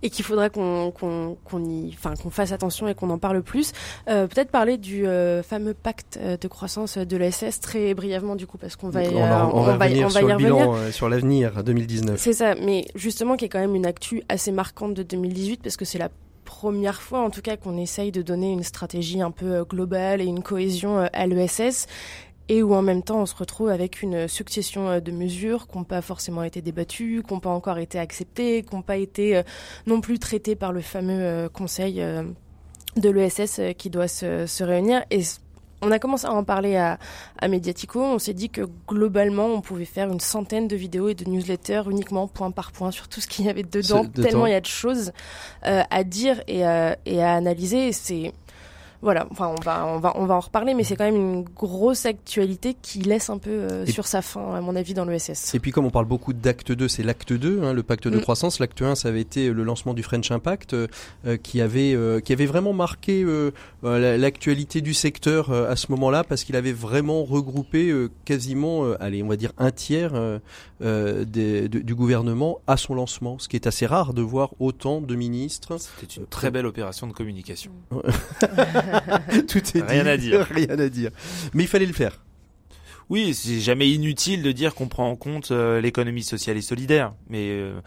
Speaker 3: et qu'il faudra qu'on qu'on y, enfin qu'on fasse attention et qu'on en parle plus. Peut-être parler du fameux pacte de croissance de l'ESS très brièvement du coup, parce qu'on va,
Speaker 2: on, va, on, va, on va, sur le bilan, sur l'avenir 2019.
Speaker 3: C'est ça, mais justement qui est quand même une actu assez marquante de 2018 parce que c'est la première fois en tout cas qu'on essaye de donner une stratégie un peu euh, globale et une cohésion euh, à l'ESS et où en même temps on se retrouve avec une succession euh, de mesures qui n'ont pas forcément été débattues, qui n'ont pas encore été acceptées, qui n'ont pas été non plus traitées par le fameux conseil de l'ESS qui doit se, se réunir. Et on a commencé à en parler à, à Mediatico. On s'est dit que globalement, on pouvait faire une centaine de vidéos et de newsletters uniquement point par point sur tout ce qu'il y avait dedans, tellement il y a de choses euh, à dire et, euh, et à analyser. C'est voilà, enfin on va on va on va en reparler, mais c'est quand même une grosse actualité qui laisse un peu euh, sur sa fin, à mon avis, dans l'ESS.
Speaker 2: Et puis comme on parle beaucoup d'acte 2, c'est l'acte 2, hein, le pacte de mm. croissance. L'acte 1, ça avait été le lancement du French Impact, euh, euh, qui avait qui avait vraiment marqué l'actualité du secteur à ce moment-là, parce qu'il avait vraiment regroupé quasiment, allez, on va dire un tiers des, du gouvernement à son lancement, ce qui est assez rare de voir autant de ministres.
Speaker 4: C'était une très belle opération de communication.
Speaker 2: Tout est
Speaker 4: rien à dire.
Speaker 2: Rien à dire. Mais il fallait le faire.
Speaker 4: Oui, c'est jamais inutile de dire qu'on prend en compte euh, l'économie sociale et solidaire, mais euh,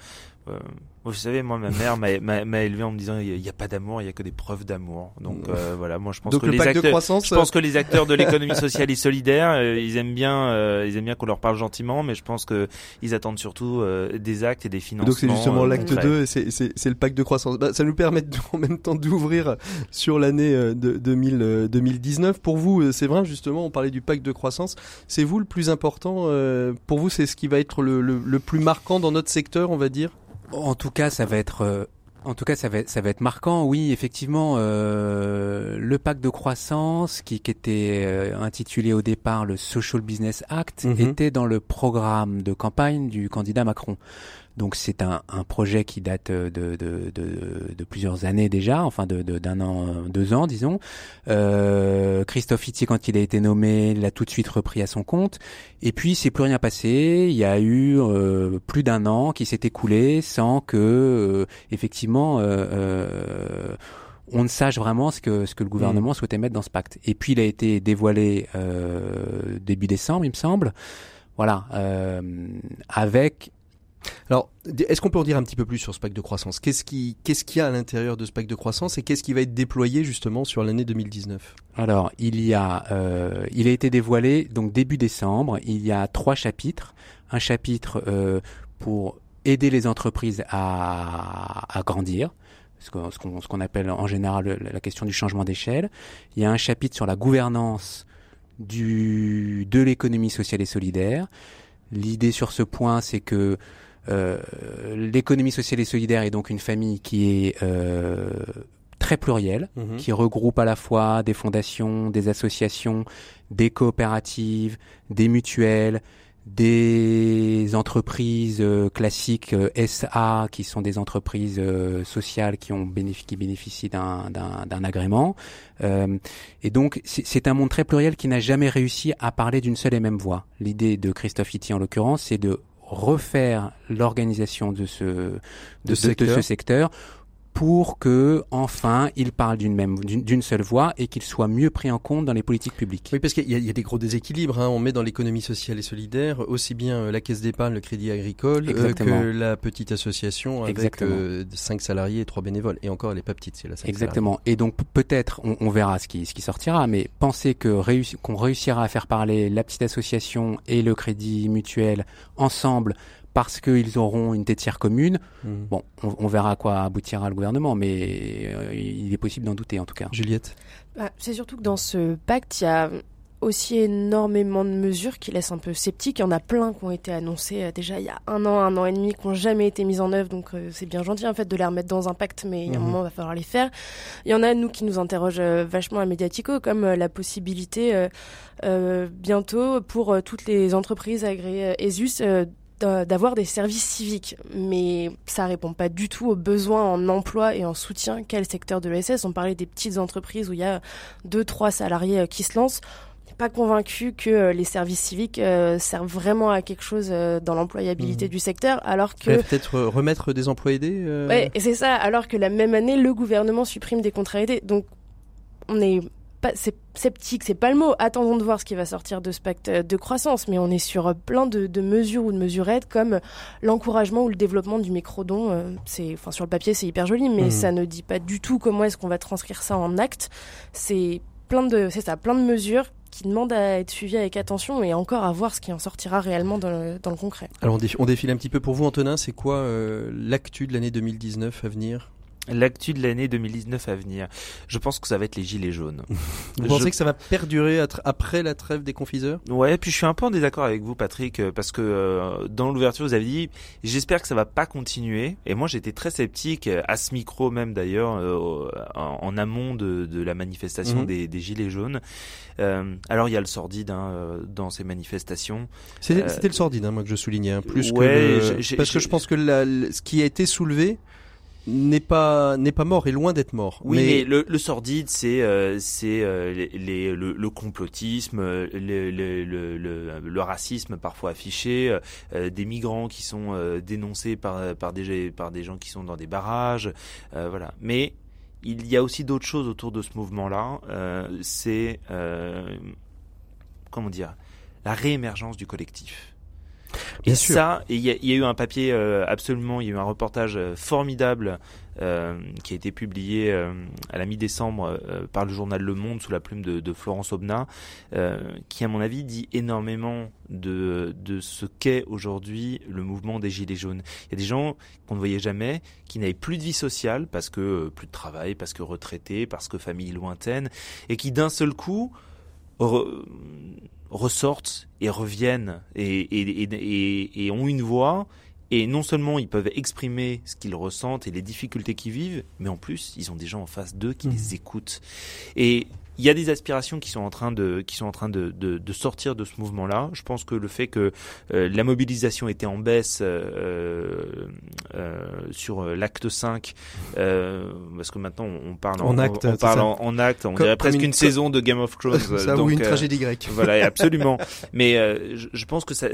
Speaker 4: euh, vous savez, moi, ma mère m'a élevé en me disant il n'y a, pas d'amour, il y a que des preuves d'amour. Donc euh, voilà, moi je pense que les acteurs, je pense que les acteurs de l'économie sociale et solidaire, euh, ils aiment bien, euh, ils aiment bien qu'on leur parle gentiment, mais je pense que ils attendent surtout des actes et des financements.
Speaker 2: Donc c'est justement l'acte 2, c'est le pacte de croissance. Bah, ça nous permet en même temps d'ouvrir sur l'année de 2000, 2019. Pour vous, c'est vrai, justement, on parlait du pacte de croissance. C'est vous le plus important Pour vous, c'est ce qui va être le, le, le plus marquant dans notre secteur, on va dire?
Speaker 5: En tout cas, ça va être euh, en tout cas, ça va ça va être marquant. Oui, effectivement, euh, le pacte de croissance, qui, qui était euh, intitulé au départ le Social Business Act, mhm. était dans le programme de campagne du candidat Macron. Donc c'est un, un, projet qui date de, de, de, de plusieurs années déjà, enfin de d'un an, deux ans disons. Euh, Christophe Itier, quand il a été nommé, l'a tout de suite repris à son compte. Et puis c'est plus rien passé. Il y a eu euh, plus d'un an qui s'est écoulé sans que euh, effectivement euh, on ne sache vraiment ce que ce que le gouvernement mmh. souhaitait mettre dans ce pacte. Et puis il a été dévoilé début décembre, il me semble. Voilà, avec
Speaker 2: alors, est-ce qu'on peut en dire un petit peu plus sur ce pacte de croissance? Qu'est-ce qui, qu'est-ce qu'il y a à l'intérieur de ce pacte de croissance et qu'est-ce qui va être déployé justement sur l'année 2019
Speaker 5: Alors, il y a, euh, il a été dévoilé donc début décembre. Il y a trois chapitres. Un chapitre euh, pour aider les entreprises à, à grandir ce qu'on, ce qu'on appelle en général la question du changement d'échelle. Il y a un chapitre sur la gouvernance du, de l'économie sociale et solidaire. L'idée sur ce point, c'est que l'économie sociale et solidaire est donc une famille qui est euh, très plurielle, mhm. qui regroupe à la fois des fondations, des associations, des coopératives, des mutuelles, des entreprises euh, classiques SA qui sont des entreprises sociales qui ont qui bénéficient d'un agrément et donc c'est un monde très pluriel qui n'a jamais réussi à parler d'une seule et même voix l'idée de Christophe Iti en l'occurrence c'est de refaire l'organisation de ce de, de, ce secteur pour que enfin il parle d'une même d'une seule voix et qu'il soit mieux pris en compte dans les politiques publiques.
Speaker 2: Oui, parce qu'il y, y, a des gros déséquilibres. Hein. On met dans l'économie sociale et solidaire aussi bien euh, la caisse d'épargne, le crédit agricole euh, que la petite association avec euh, 5 salariés et 3 bénévoles. Et encore, elle n'est pas petite, c'est la 5
Speaker 5: Exactement. Et donc peut-être, on, on, verra ce qui, ce qui sortira, mais penser que qu'on réussira à faire parler la petite association et le crédit mutuel ensemble parce qu'ils auront une tétière commune. Hmm. Bon, on, verra à quoi aboutira le gouvernement, mais euh, il est possible d'en douter en tout cas.
Speaker 2: Juliette
Speaker 3: bah, C'est surtout que dans ce pacte, il y a aussi énormément de mesures qui laissent un peu sceptiques. Il y en a plein qui ont été annoncées euh, déjà il y a un an, un an et demi, qui n'ont jamais été mises en œuvre. Donc euh, c'est bien gentil en fait de les remettre dans un pacte, mais il y a un mhm. moment, il va falloir les faire. Il y en a, nous, qui nous interrogent euh, vachement à Mediatico, comme la possibilité bientôt pour toutes les entreprises agréées ESUS d'avoir des services civiques, mais ça répond pas du tout aux besoins en emploi et en soutien qu'a le secteur de l'ESS. On parlait des petites entreprises où il y a deux, trois salariés qui se lancent pas convaincu que euh, les services civiques euh, servent vraiment à quelque chose euh, dans l'employabilité mmh. du secteur, alors que
Speaker 2: peut-être remettre des emplois aidés.
Speaker 3: Ouais, et c'est ça. Alors que la même année, le gouvernement supprime des contrats aidés. Donc, on est pas c'est sceptique, c'est pas le mot. Attendons de voir ce qui va sortir de ce pacte de croissance, mais on est sur plein de, de mesures ou de mesurettes comme l'encouragement ou le développement du microdon. c'est, enfin, sur le papier, c'est hyper joli, mais mmh. ça ne dit pas du tout comment est-ce qu'on va transcrire ça en acte. C'est plein de, c'est ça, plein de mesures qui demande à être suivi avec attention et encore à voir ce qui en sortira réellement dans le, dans le concret.
Speaker 2: Alors on, défile un petit peu pour vous Antonin, c'est quoi euh, l'actu de l'année 2019 à venir?
Speaker 4: L'actu de l'année 2019 à venir. Je pense que ça va être les gilets jaunes.
Speaker 2: vous pensez que ça va perdurer après la trêve des confiseurs?
Speaker 4: Ouais, puis je suis un peu en désaccord avec vous, Patrick, euh, parce que euh, dans l'ouverture, vous avez dit, j'espère que ça va pas continuer. Et moi, j'étais très sceptique, euh, à ce micro même d'ailleurs, en, amont de, la manifestation mhm. des, gilets jaunes. alors, il y a le sordide hein, dans ces manifestations.
Speaker 2: C'était le sordide, hein, moi, que je soulignais, hein, plus que parce que je pense que ce qui a été soulevé n'est pas n'est pas mort et loin d'être mort.
Speaker 4: Oui, mais, le, le, sordide, c'est euh, c'est euh, les, le, le, complotisme, le, le, le, racisme parfois affiché, euh, des migrants qui sont dénoncés par par des par des gens qui sont dans des barrages, voilà. Mais il y a aussi d'autres choses autour de ce mouvement-là. c'est comment dire la réémergence du collectif et ça, il y, a eu un papier euh, absolument, il y a eu un reportage euh, formidable euh, qui a été publié à la mi-décembre par le journal Le Monde sous la plume de, Florence Aubenas, qui à mon avis dit énormément de, de ce qu'est aujourd'hui le mouvement des Gilets jaunes. Il y a des gens qu'on ne voyait jamais, qui n'avaient plus de vie sociale parce que plus de travail, parce que retraités, parce que famille lointaine, et qui d'un seul coup ressortent et reviennent et, et, et, et, ont une voix. Et non seulement ils peuvent exprimer ce qu'ils ressentent et les difficultés qu'ils vivent, mais en plus ils ont des gens en face d'eux qui mmh. les écoutent. Et il y a des aspirations qui sont en train de qui sont en train de, de, de sortir de ce mouvement-là. Je pense que le fait que euh, la mobilisation était en baisse euh, euh, sur l'acte 5, parce que maintenant on parle en, acte, on, parle en, acte, on dirait presque une, saison de Game of Thrones.
Speaker 2: ça donc, ou une tragédie grecque.
Speaker 4: Voilà, absolument. Mais je, je, pense que ça,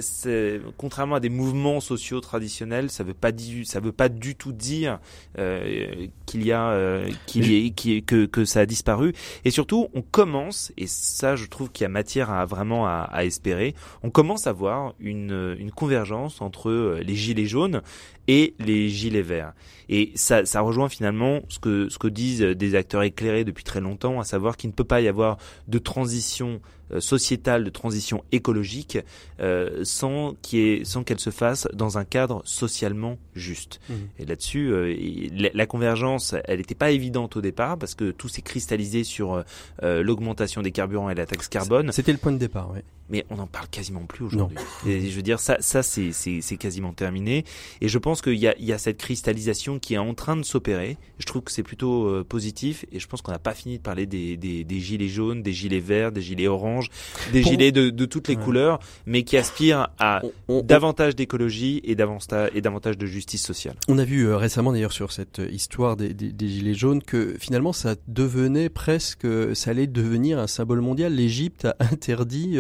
Speaker 4: contrairement à des mouvements sociaux traditionnels, ça veut pas du, ça veut pas du tout dire qu'il y a qu'il y que que ça a disparu. Et surtout, on commence, et ça je trouve qu'il y a matière à vraiment à, espérer, on commence à voir une, une convergence entre euh, les gilets jaunes et les gilets verts. Et ça, ça rejoint finalement ce que, ce que disent des acteurs éclairés depuis très longtemps, à savoir qu'il ne peut pas y avoir de transition sociétale, de transition écologique, euh, sans qu'elle se fasse dans un cadre socialement juste. Mmh. Et là-dessus, euh, la, convergence, elle n'était pas évidente au départ parce que tout s'est cristallisé sur l'augmentation des carburants et la taxe carbone.
Speaker 2: C'était le point de départ, oui
Speaker 4: mais on n'en parle quasiment plus aujourd'hui. Et je veux dire, ça, ça c'est, quasiment terminé. Et je pense qu'il y a, il y a cette cristallisation qui est en train de s'opérer. Je trouve que c'est plutôt euh, positif. Et je pense qu'on n'a pas fini de parler des, des, des, gilets jaunes, des gilets verts, des gilets oranges, des gilets de, de toutes les couleurs, mais qui aspirent à davantage d'écologie et davantage, et davantage de justice sociale.
Speaker 2: On a vu euh, récemment d'ailleurs sur cette histoire des, des, des, gilets jaunes que finalement ça devenait presque, ça allait devenir un symbole mondial. L'Égypte a interdit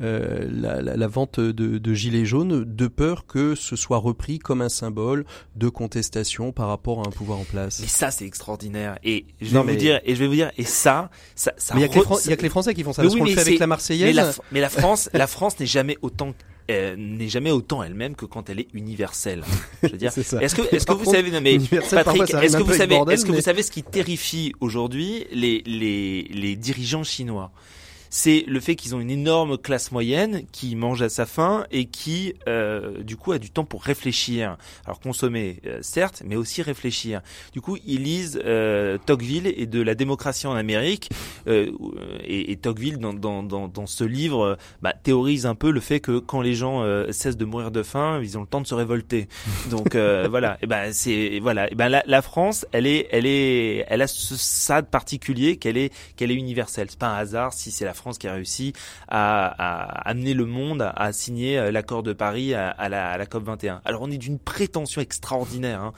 Speaker 2: euh, euh, la, vente de, gilets jaunes de peur que ce soit repris comme un symbole de contestation par rapport à un pouvoir en place.
Speaker 4: Mais ça, c'est extraordinaire. Et je vais vous dire, et je vais vous dire, et ça, ça, ça.
Speaker 2: Mais il y, a que les Français qui font ça. Qu'on le fait avec la Marseillaise.
Speaker 4: Mais la, France, la France n'est jamais autant euh, n'est jamais autant elle-même que quand elle est universelle. Je veux dire, est-ce que, est-ce que vous savez, non mais Patrick, est-ce que vous savez, est-ce que vous savez ce qui terrifie aujourd'hui les, les, les dirigeants chinois? C'est le fait qu'ils ont une énorme classe moyenne qui mange à sa faim et qui, euh, du coup, a du temps pour réfléchir. Alors consommer, euh, certes, mais aussi réfléchir. Du coup, ils lisent euh, Tocqueville et de la démocratie en Amérique. Euh, et, et, Tocqueville, dans, dans, dans, dans ce livre, bah, théorise un peu le fait que quand les gens cessent de mourir de faim, ils ont le temps de se révolter. Donc voilà. Et ben c'est voilà. Et ben la, la, France, elle est, elle est, elle a ce sade particulier qu'elle est, qu'elle est universelle. C'est pas un hasard si c'est la France qui a réussi à, amener le monde à signer l'accord de Paris à, à la, à la COP 21. Alors on est d'une prétention extraordinaire, hein,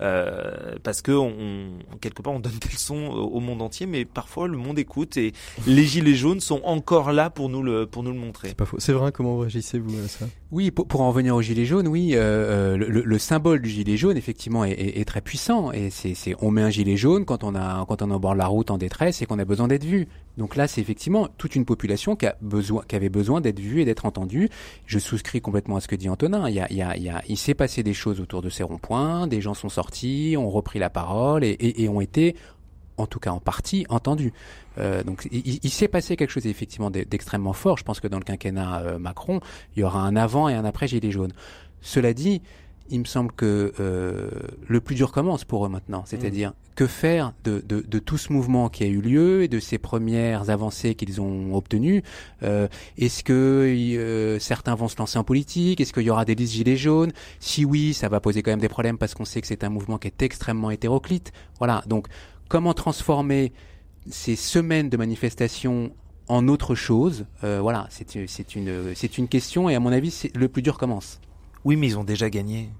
Speaker 4: euh, parce que on, quelque part on donne des leçons au monde entier, mais parfois le monde écoute et les gilets jaunes sont encore là pour nous le pour nous le montrer.
Speaker 2: C'est pas faux. C'est vrai. Comment réagissez-vous à ça?
Speaker 5: Oui, pour, pour, en revenir aux gilets jaunes, oui, euh, euh le, le, symbole du gilet jaune effectivement est, est, est très puissant et c'est on met un gilet jaune quand on a quand on est au bord de la route en détresse et qu'on a besoin d'être vu. Donc là, c'est effectivement toute une population qui, a besoin, qui avait besoin d'être vue et d'être entendue. Je souscris complètement à ce que dit Antonin. Il, y a, il, y a, il, il s'est passé des choses autour de ces ronds-points, des gens sont sortis, ont repris la parole et, ont été, en tout cas en partie, entendus. Euh, donc il, il s'est passé quelque chose effectivement d'extrêmement fort. Je pense que dans le quinquennat euh, Macron, il y aura un avant et un après Gilets jaunes. Cela dit, il me semble que euh, le plus dur commence pour eux maintenant. C'est-à-dire, mm. que faire de, de, de, tout ce mouvement qui a eu lieu et de ces premières avancées qu'ils ont obtenues euh, Est-ce que euh, certains vont se lancer en politique? Est-ce qu'il y aura des listes gilets jaunes? Si oui, ça va poser quand même des problèmes parce qu'on sait que c'est un mouvement qui est extrêmement hétéroclite. Voilà, donc comment transformer ces semaines de manifestations en autre chose? Voilà, c'est une, c'est une question et à mon avis, le plus dur commence.
Speaker 4: Oui, mais ils ont déjà gagné.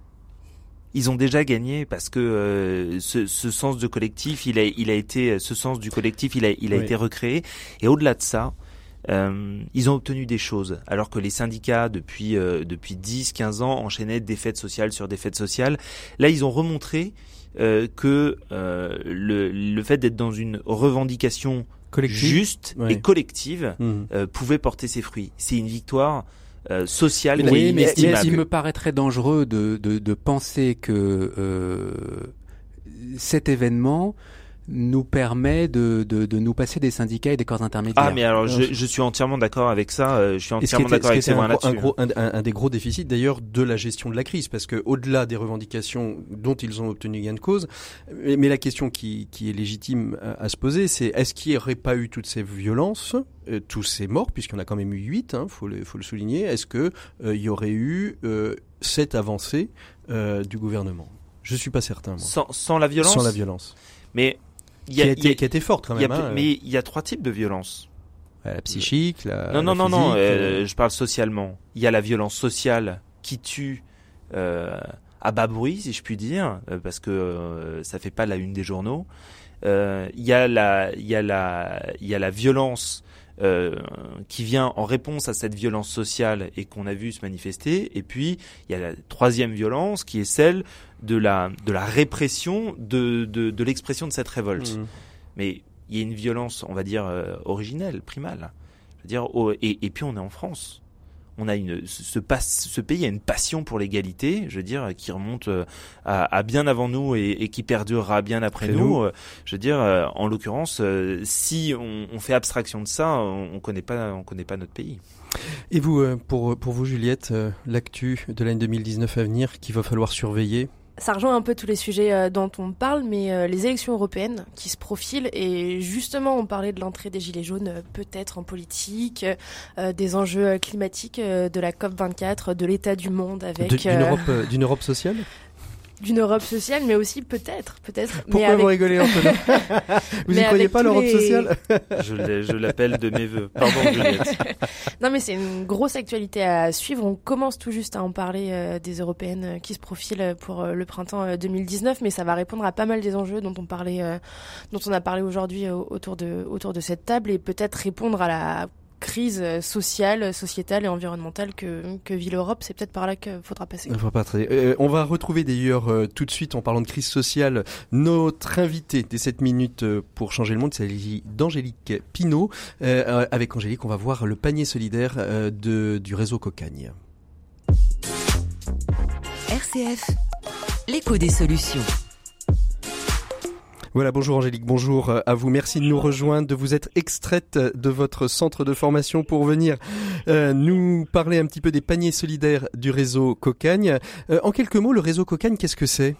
Speaker 4: Ils ont déjà gagné parce que euh, ce, ce, sens de collectif, il a, il a été, ce sens du collectif, il a, il a été recréé. Et au-delà de ça, euh, ils ont obtenu des choses, alors que les syndicats, depuis, euh, depuis 10, 15 ans, enchaînaient des fêtes sociales sur des fêtes sociales. Là, ils ont remontré euh, que euh, le, le fait d'être dans une revendication juste et collective mmh. pouvait porter ses fruits. C'est une victoire euh, social
Speaker 5: oui, mais, il me paraîtrait dangereux de, de, de penser que euh, cet événement nous permet de, de, de, nous passer des syndicats et des corps intermédiaires.
Speaker 4: Ah mais alors je, je suis entièrement d'accord avec ça. Euh, je suis entièrement d'accord avec
Speaker 2: un, gros, un, un, des gros déficits d'ailleurs de la gestion de la crise? Parce que au-delà des revendications dont ils ont obtenu gain de cause, mais, la question qui, qui est légitime à, se poser, c'est est-ce qu'il n'y aurait pas eu toutes ces violences, euh, tous ces morts, puisqu'on a quand même eu huit, hein, faut le faut le souligner. Est-ce que euh, il y aurait eu cette avancée du gouvernement? Je suis pas certain. Moi.
Speaker 4: Sans, sans la violence?
Speaker 2: Sans la violence.
Speaker 4: Mais
Speaker 2: qui, a, été, qui a été forte quand même.
Speaker 4: hein, mais il y a trois types de violence.
Speaker 2: La psychique, la.
Speaker 4: Non, non,
Speaker 2: non,
Speaker 4: non. Euh, je parle socialement. Il y a la violence sociale qui tue euh, à bas bruit, si je puis dire, euh, parce que euh, ça fait pas la une des journaux. Euh, il y a la, il y a la, il y a la violence euh, qui vient en réponse à cette violence sociale et qu'on a vu se manifester. Et puis, il y a la troisième violence qui est celle de la, de la répression de, de, de l'expression de cette révolte. Mmh. Mais il y a une violence, on va dire, euh, originelle, primale. Je veux dire, oh, et, et puis on est en France on a une ce, ce, pays a une passion pour l'égalité, je veux dire, qui remonte euh, à, bien avant nous et, qui perdurera bien après nous. Euh, je veux dire, euh, en l'occurrence, si on, fait abstraction de ça, on, on connaît pas, on connaît pas notre pays.
Speaker 2: Et vous, pour pour vous, Juliette, l'actu de l'année 2019 à venir, qu'il va falloir surveiller
Speaker 3: ça rejoint un peu tous les sujets euh, dont on parle, mais euh, les élections européennes qui se profilent, et justement on parlait de l'entrée des Gilets jaunes euh, peut-être en politique, des enjeux climatiques, de la COP24, de l'état du monde avec...
Speaker 2: D'une Europe, d'une Europe sociale?
Speaker 3: D'une Europe sociale, mais aussi peut-être, peut-être.
Speaker 2: Pourquoi
Speaker 3: mais
Speaker 2: vous rigolez, Antonin Vous n'y croyez pas l'Europe sociale
Speaker 4: Je l'appelle de mes voeux. Pardon, Juliette.
Speaker 3: non, mais c'est une grosse actualité à suivre. On commence tout juste à en parler euh, des européennes euh, qui se profilent pour euh, le printemps 2019, mais ça va répondre à pas mal des enjeux dont on parlait, dont on a parlé aujourd'hui autour de autour de cette table, et peut-être répondre à la crise sociale, sociétale et environnementale que, que vit l'Europe. C'est peut-être par là qu'il faudra passer.
Speaker 2: Euh, on va retrouver d'ailleurs euh, tout de suite, en parlant de crise sociale, notre invité des 7 minutes euh, pour changer le monde. Il s'agit d'Angélique Pinault. avec Angélique, on va voir le panier solidaire de, du réseau Cocagne.
Speaker 1: RCF, l'écho des solutions.
Speaker 2: Voilà, bonjour Angélique, bonjour à vous. Merci de nous rejoindre, de vous être extraite de votre centre de formation pour venir euh, nous parler un petit peu des paniers solidaires du réseau Cocagne. Euh, en quelques mots, le réseau Cocagne, qu'est-ce que c'est?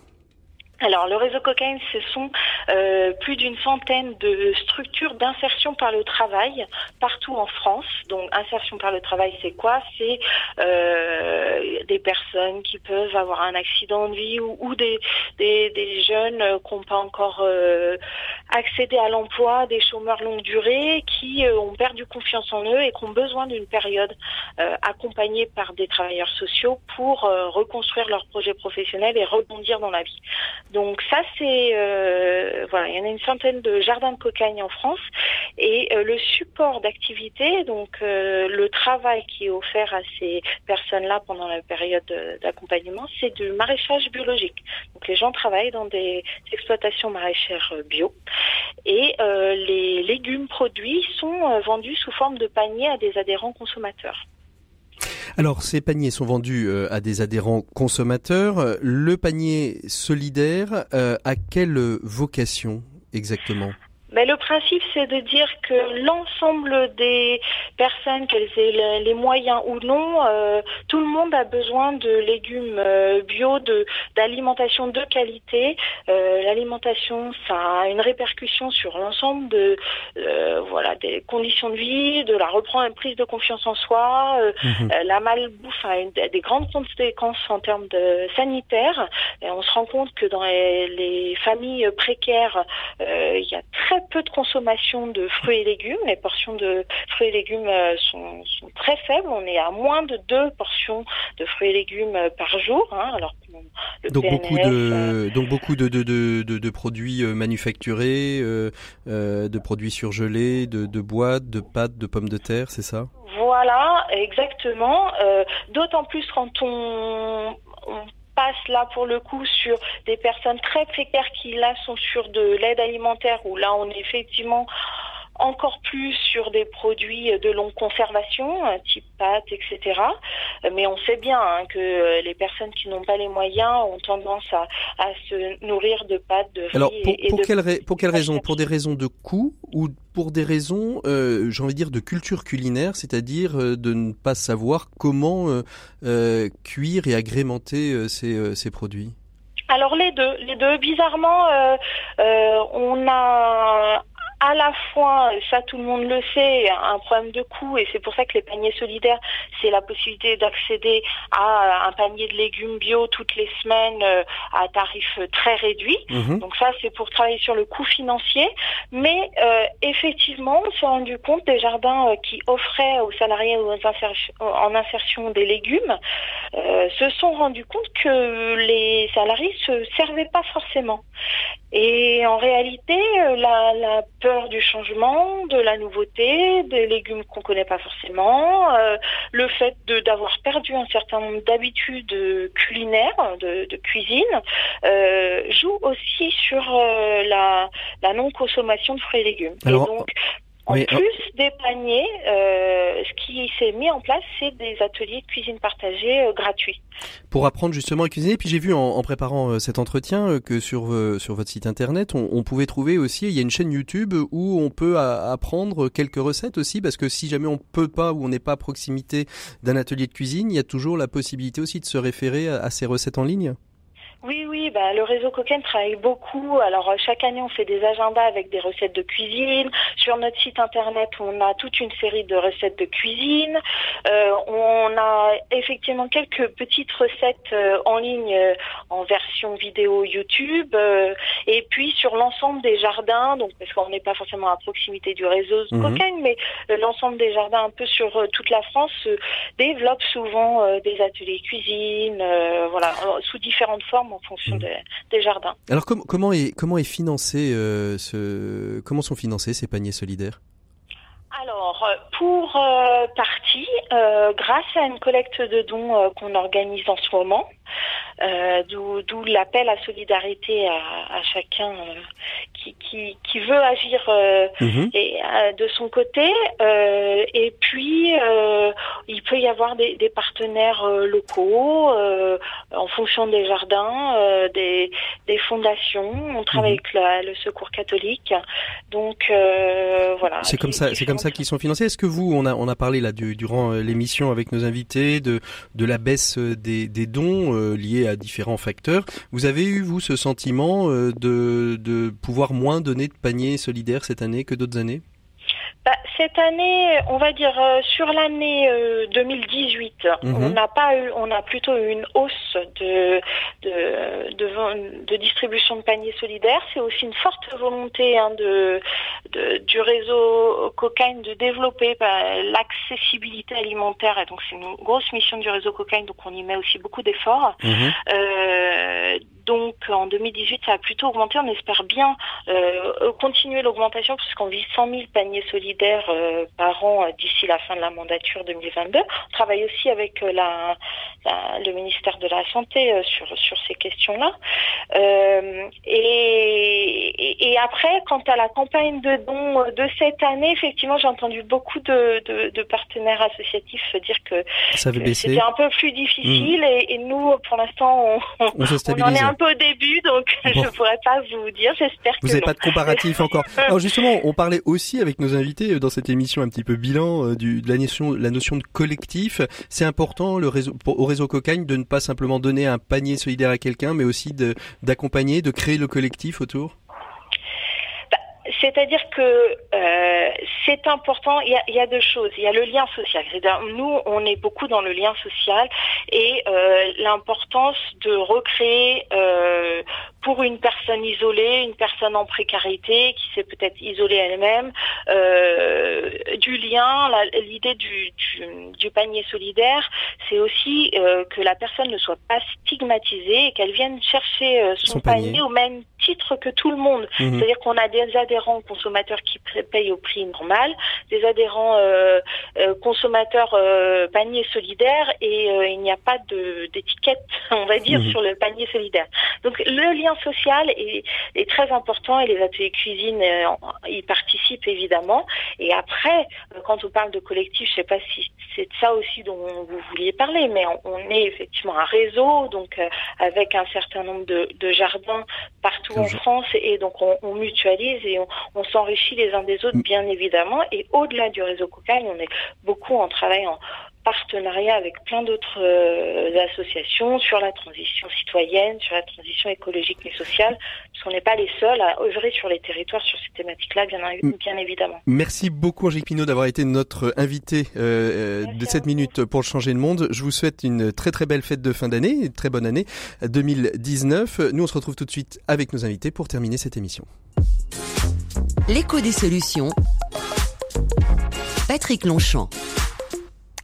Speaker 6: Alors, le réseau Cocaine, ce sont euh, plus d'une centaine de structures d'insertion par le travail partout en France. Donc, insertion par le travail, c'est quoi? C'est euh, des personnes qui peuvent avoir un accident de vie ou, des, des, jeunes qui n'ont pas encore euh, accédé à l'emploi, des chômeurs longue durée qui ont perdu confiance en eux et qui ont besoin d'une période accompagnée par des travailleurs sociaux pour reconstruire leur projet professionnel et rebondir dans la vie. Donc ça c'est euh, voilà, il y en a une centaine de jardins de cocagne en France et euh, le support d'activité, donc euh, le travail qui est offert à ces personnes-là pendant la période d'accompagnement, c'est du maraîchage biologique. Donc les gens travaillent dans des exploitations maraîchères bio et les légumes produits sont vendus sous forme de paniers à des adhérents consommateurs.
Speaker 2: Alors, ces paniers sont vendus euh, à des adhérents consommateurs. Le panier solidaire euh, a quelle vocation exactement?
Speaker 6: Mais le principe, c'est de dire que l'ensemble des personnes, qu'elles aient les moyens ou non, euh, tout le monde a besoin de légumes euh, bio, d'alimentation de qualité. Euh, l'alimentation, ça a une répercussion sur l'ensemble de voilà des conditions de vie, de la reprendre prise de confiance en soi. Mhm. la malbouffe a des grandes conséquences en termes de sanitaires. Et on se rend compte que dans les, les familles précaires, il y a très peu de consommation de fruits et légumes. Les portions de fruits et légumes euh, sont, très faibles. On est à moins de deux portions de fruits et légumes euh, par jour. Hein. alors
Speaker 2: donc, beaucoup de, euh, donc beaucoup de de, de, de, produits manufacturés, de produits surgelés, de, de boîtes, de pâtes, de pommes de terre, c'est ça?
Speaker 6: Voilà, exactement. D'autant plus quand on, on passe là pour le coup sur des personnes très précaires qui là sont sur de l'aide alimentaire où là on est effectivement encore plus sur des produits de longue conservation, euh, type pâtes, etc. Mais on sait bien hein, que les personnes qui n'ont pas les moyens ont tendance à, se nourrir de pâtes, de riz
Speaker 2: Alors, pour,
Speaker 6: et,
Speaker 2: pour, quelle, pour quelles raisons Pour des raisons de coût ou pour des raisons, euh, j'ai envie de dire, de culture culinaire, c'est-à-dire euh, de ne pas savoir comment cuire et agrémenter ces, ces produits?
Speaker 6: Alors les deux, les deux. Bizarrement, on a à la fois, ça tout le monde le sait, un problème de coût et c'est pour ça que les paniers solidaires, c'est la possibilité d'accéder à un panier de légumes bio toutes les semaines euh, à tarif très réduit. Mhm. Donc ça, c'est pour travailler sur le coût financier. Mais euh, effectivement, on s'est rendu compte des jardins euh, qui offraient aux salariés en insertion des légumes se sont rendus compte que les salariés se servaient pas forcément. Et en réalité, la, la du changement, de la nouveauté, des légumes qu'on connaît pas forcément, euh, le fait de d'avoir perdu un certain nombre d'habitudes culinaires, de, cuisine, euh, joue aussi sur euh, la, la non consommation de fruits et légumes. et donc en plus des paniers, euh, ce qui s'est mis en place, c'est des ateliers de cuisine partagée euh, gratuits.
Speaker 2: Pour apprendre justement à cuisiner, puis j'ai vu en, préparant euh, cet entretien que sur sur votre site internet, on, pouvait trouver aussi, il y a une chaîne YouTube où on peut apprendre quelques recettes aussi, parce que si jamais on peut pas ou on n'est pas à proximité d'un atelier de cuisine, il y a toujours la possibilité aussi de se référer à ces recettes en ligne.
Speaker 6: Oui, oui, bah, le réseau Coquen travaille beaucoup. Alors euh, chaque année, on fait des agendas avec des recettes de cuisine. Sur notre site internet, on a toute une série de recettes de cuisine. Euh, on a effectivement quelques petites recettes euh, en ligne en version vidéo YouTube. et puis sur l'ensemble des jardins, donc parce qu'on n'est pas forcément à proximité du réseau mmh. mais l'ensemble des jardins un peu sur toute la France développent souvent des ateliers cuisine, voilà, sous différentes formes en fonction mm. des, jardins.
Speaker 2: Alors comment est comment est financé euh, ce comment sont financés ces paniers solidaires?
Speaker 6: Alors, euh, pour euh, partie, grâce à une collecte de dons qu'on organise en ce moment, d'où l'appel à solidarité à, à chacun qui, qui, qui, veut agir mhm. et, de son côté. et puis, il peut y avoir des, des partenaires locaux en fonction des jardins, des, des fondations. On travaille mhm. avec le Secours catholique. Donc voilà.
Speaker 2: C'est comme ça, c'est comme ça qu'ils sont financés. Est-ce que vous, on a on a parlé là du, durant l'émission avec nos invités de de la baisse des, des dons liés à différents facteurs. Vous avez eu vous ce sentiment de de pouvoir moins donner de paniers solidaires cette année que d'autres années?
Speaker 6: Bah, cette année, on va dire euh, sur l'année 2018, euh, mhm. on n'a pas eu, on a plutôt eu une hausse de de, de, de distribution de paniers solidaires. C'est aussi une forte volonté hein, de, de, du réseau Cocaine de développer bah, l'accessibilité alimentaire. Et donc c'est une grosse mission du réseau Cocaine, donc on y met aussi beaucoup d'efforts. Mhm. Euh, donc en 2018, ça a plutôt augmenté. On espère bien euh, continuer l'augmentation puisqu'on vise 100 000 paniers solidaires euh, par an euh, d'ici la fin de la mandature 2022. On travaille aussi avec la, le ministère de la Santé sur, sur ces questions-là. Et, et, après, quant à la campagne de dons de cette année, effectivement, j'ai entendu beaucoup de, de, partenaires associatifs dire que, c'était un peu plus difficile. Hmm. Et, nous, pour l'instant, on, on, on en est un au début, donc je ne pourrais pas vous dire. J'espère que
Speaker 2: vous n'avez pas de comparatif encore. Alors justement, on parlait aussi avec nos invités euh, dans cette émission un petit peu bilan euh, du, de la notion, la notion de collectif. C'est important le réseau, au réseau Cocagne de ne pas simplement donner un panier solidaire à quelqu'un, mais aussi d'accompagner, de, créer le collectif autour?
Speaker 6: C'est-à-dire que euh, c'est important. Il y, a, il y, a, deux choses. Il y a le lien social. Nous, on est beaucoup dans le lien social et euh, l'importance de recréer euh, pour une personne isolée, une personne en précarité qui s'est peut-être isolée elle-même, euh, du lien. L'idée du, du, du, panier solidaire, c'est aussi euh, que la personne ne soit pas stigmatisée et qu'elle vienne chercher son, panier. au même titre que tout le monde. Mhm. C'est-à-dire qu'on a des adhérents consommateurs qui payent au prix normal, des adhérents euh, euh, consommateurs euh, panier solidaire et il n'y a pas d'étiquette, on va dire, mhm. sur le panier solidaire. Donc le lien social est, est très important et les ateliers cuisine y participent évidemment. Et après, quand on parle de collectif, je ne sais pas si c'est de ça aussi dont vous vouliez parler, mais on, est effectivement un réseau, donc avec un certain nombre de, de jardins partout en France et donc on, mutualise et on, s'enrichit les uns des autres mm. bien évidemment et au-delà du réseau Cocagne on est beaucoup en travail en partenariat avec plein d'autres euh, associations sur la transition citoyenne, sur la transition écologique et sociale, parce qu'on n'est pas les seuls à œuvrer sur les territoires sur ces thématiques-là, bien, mm. bien évidemment.
Speaker 2: Merci beaucoup Angélique Pinot d'avoir été notre invité euh, euh de cette minute pour changer le monde. Je vous souhaite une très très belle fête de fin d'année, une très bonne année 2019. Nous on se retrouve tout de suite avec nos invités pour terminer cette émission.
Speaker 1: L'écho des solutions. Patrick Longchamp.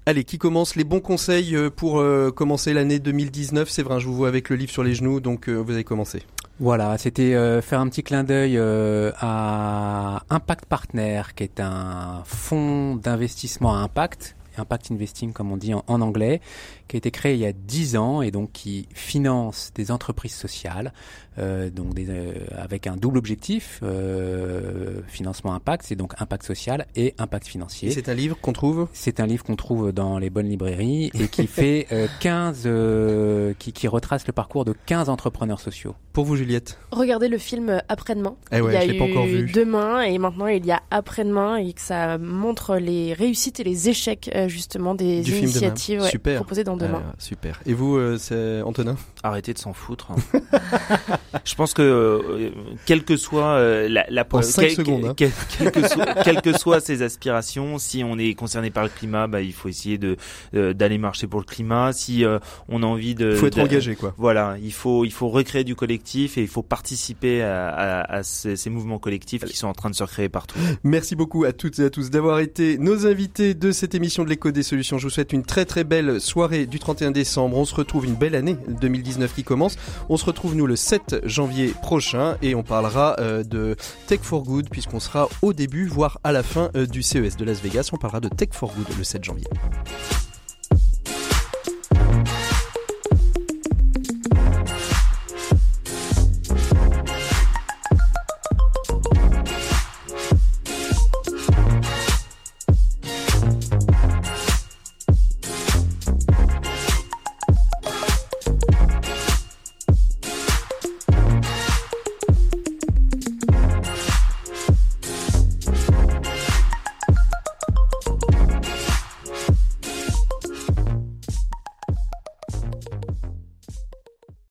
Speaker 2: Allez, qui commence les bons conseils euh, pour euh, commencer l'année 2019 C'est vrai, je vous vois avec le livre sur les genoux, donc euh, vous avez commencé.
Speaker 5: Voilà, c'était faire un petit clin d'œil à Impact Partner, qui est un fonds d'investissement à impact, Impact Investing comme on dit en, en, anglais, qui a été créé il y a 10 ans et donc qui finance des entreprises sociales euh, donc des, euh, avec un double objectif, euh, financement impact, c'est donc impact social et impact financier.
Speaker 2: C'est un livre qu'on trouve?
Speaker 5: C'est un livre qu'on trouve dans les bonnes librairies et qui fait 15, euh, qui, qui retrace le parcours de 15 entrepreneurs sociaux.
Speaker 2: Pour vous Juliette?
Speaker 3: Regardez le film Après-demain.
Speaker 2: Eh ouais,
Speaker 3: il y a
Speaker 2: pas encore vu.
Speaker 3: demain et maintenant il y a Après-demain et que ça montre les réussites et les échecs justement des initiatives proposées dans demain.
Speaker 2: super. Et vous, c'est Antonin
Speaker 4: Arrêtez de s'en foutre. Hein. je pense que euh, quelle que soit euh, la, la
Speaker 2: en 5 secondes, hein.
Speaker 4: que quelles que soient ses aspirations, si on est concerné par le climat, bah, il faut essayer de euh, d'aller marcher pour le climat. Si on a envie de,
Speaker 2: il faut être engagé quoi.
Speaker 4: Voilà, il faut il faut recréer du collectif et il faut participer à, à, à ces, ces, mouvements collectifs qui sont en train de se recréer partout.
Speaker 2: Merci beaucoup à toutes et à tous d'avoir été nos invités de cette émission de l'écho des solutions. Je vous souhaite une très très belle soirée du 31 décembre. On se retrouve une belle année 2019 qui commence. On se retrouve nous le 7 janvier prochain et on parlera euh, de Tech for Good puisqu'on sera au début, voire à la fin euh, du CES de Las Vegas. On parlera de Tech for Good le 7 janvier.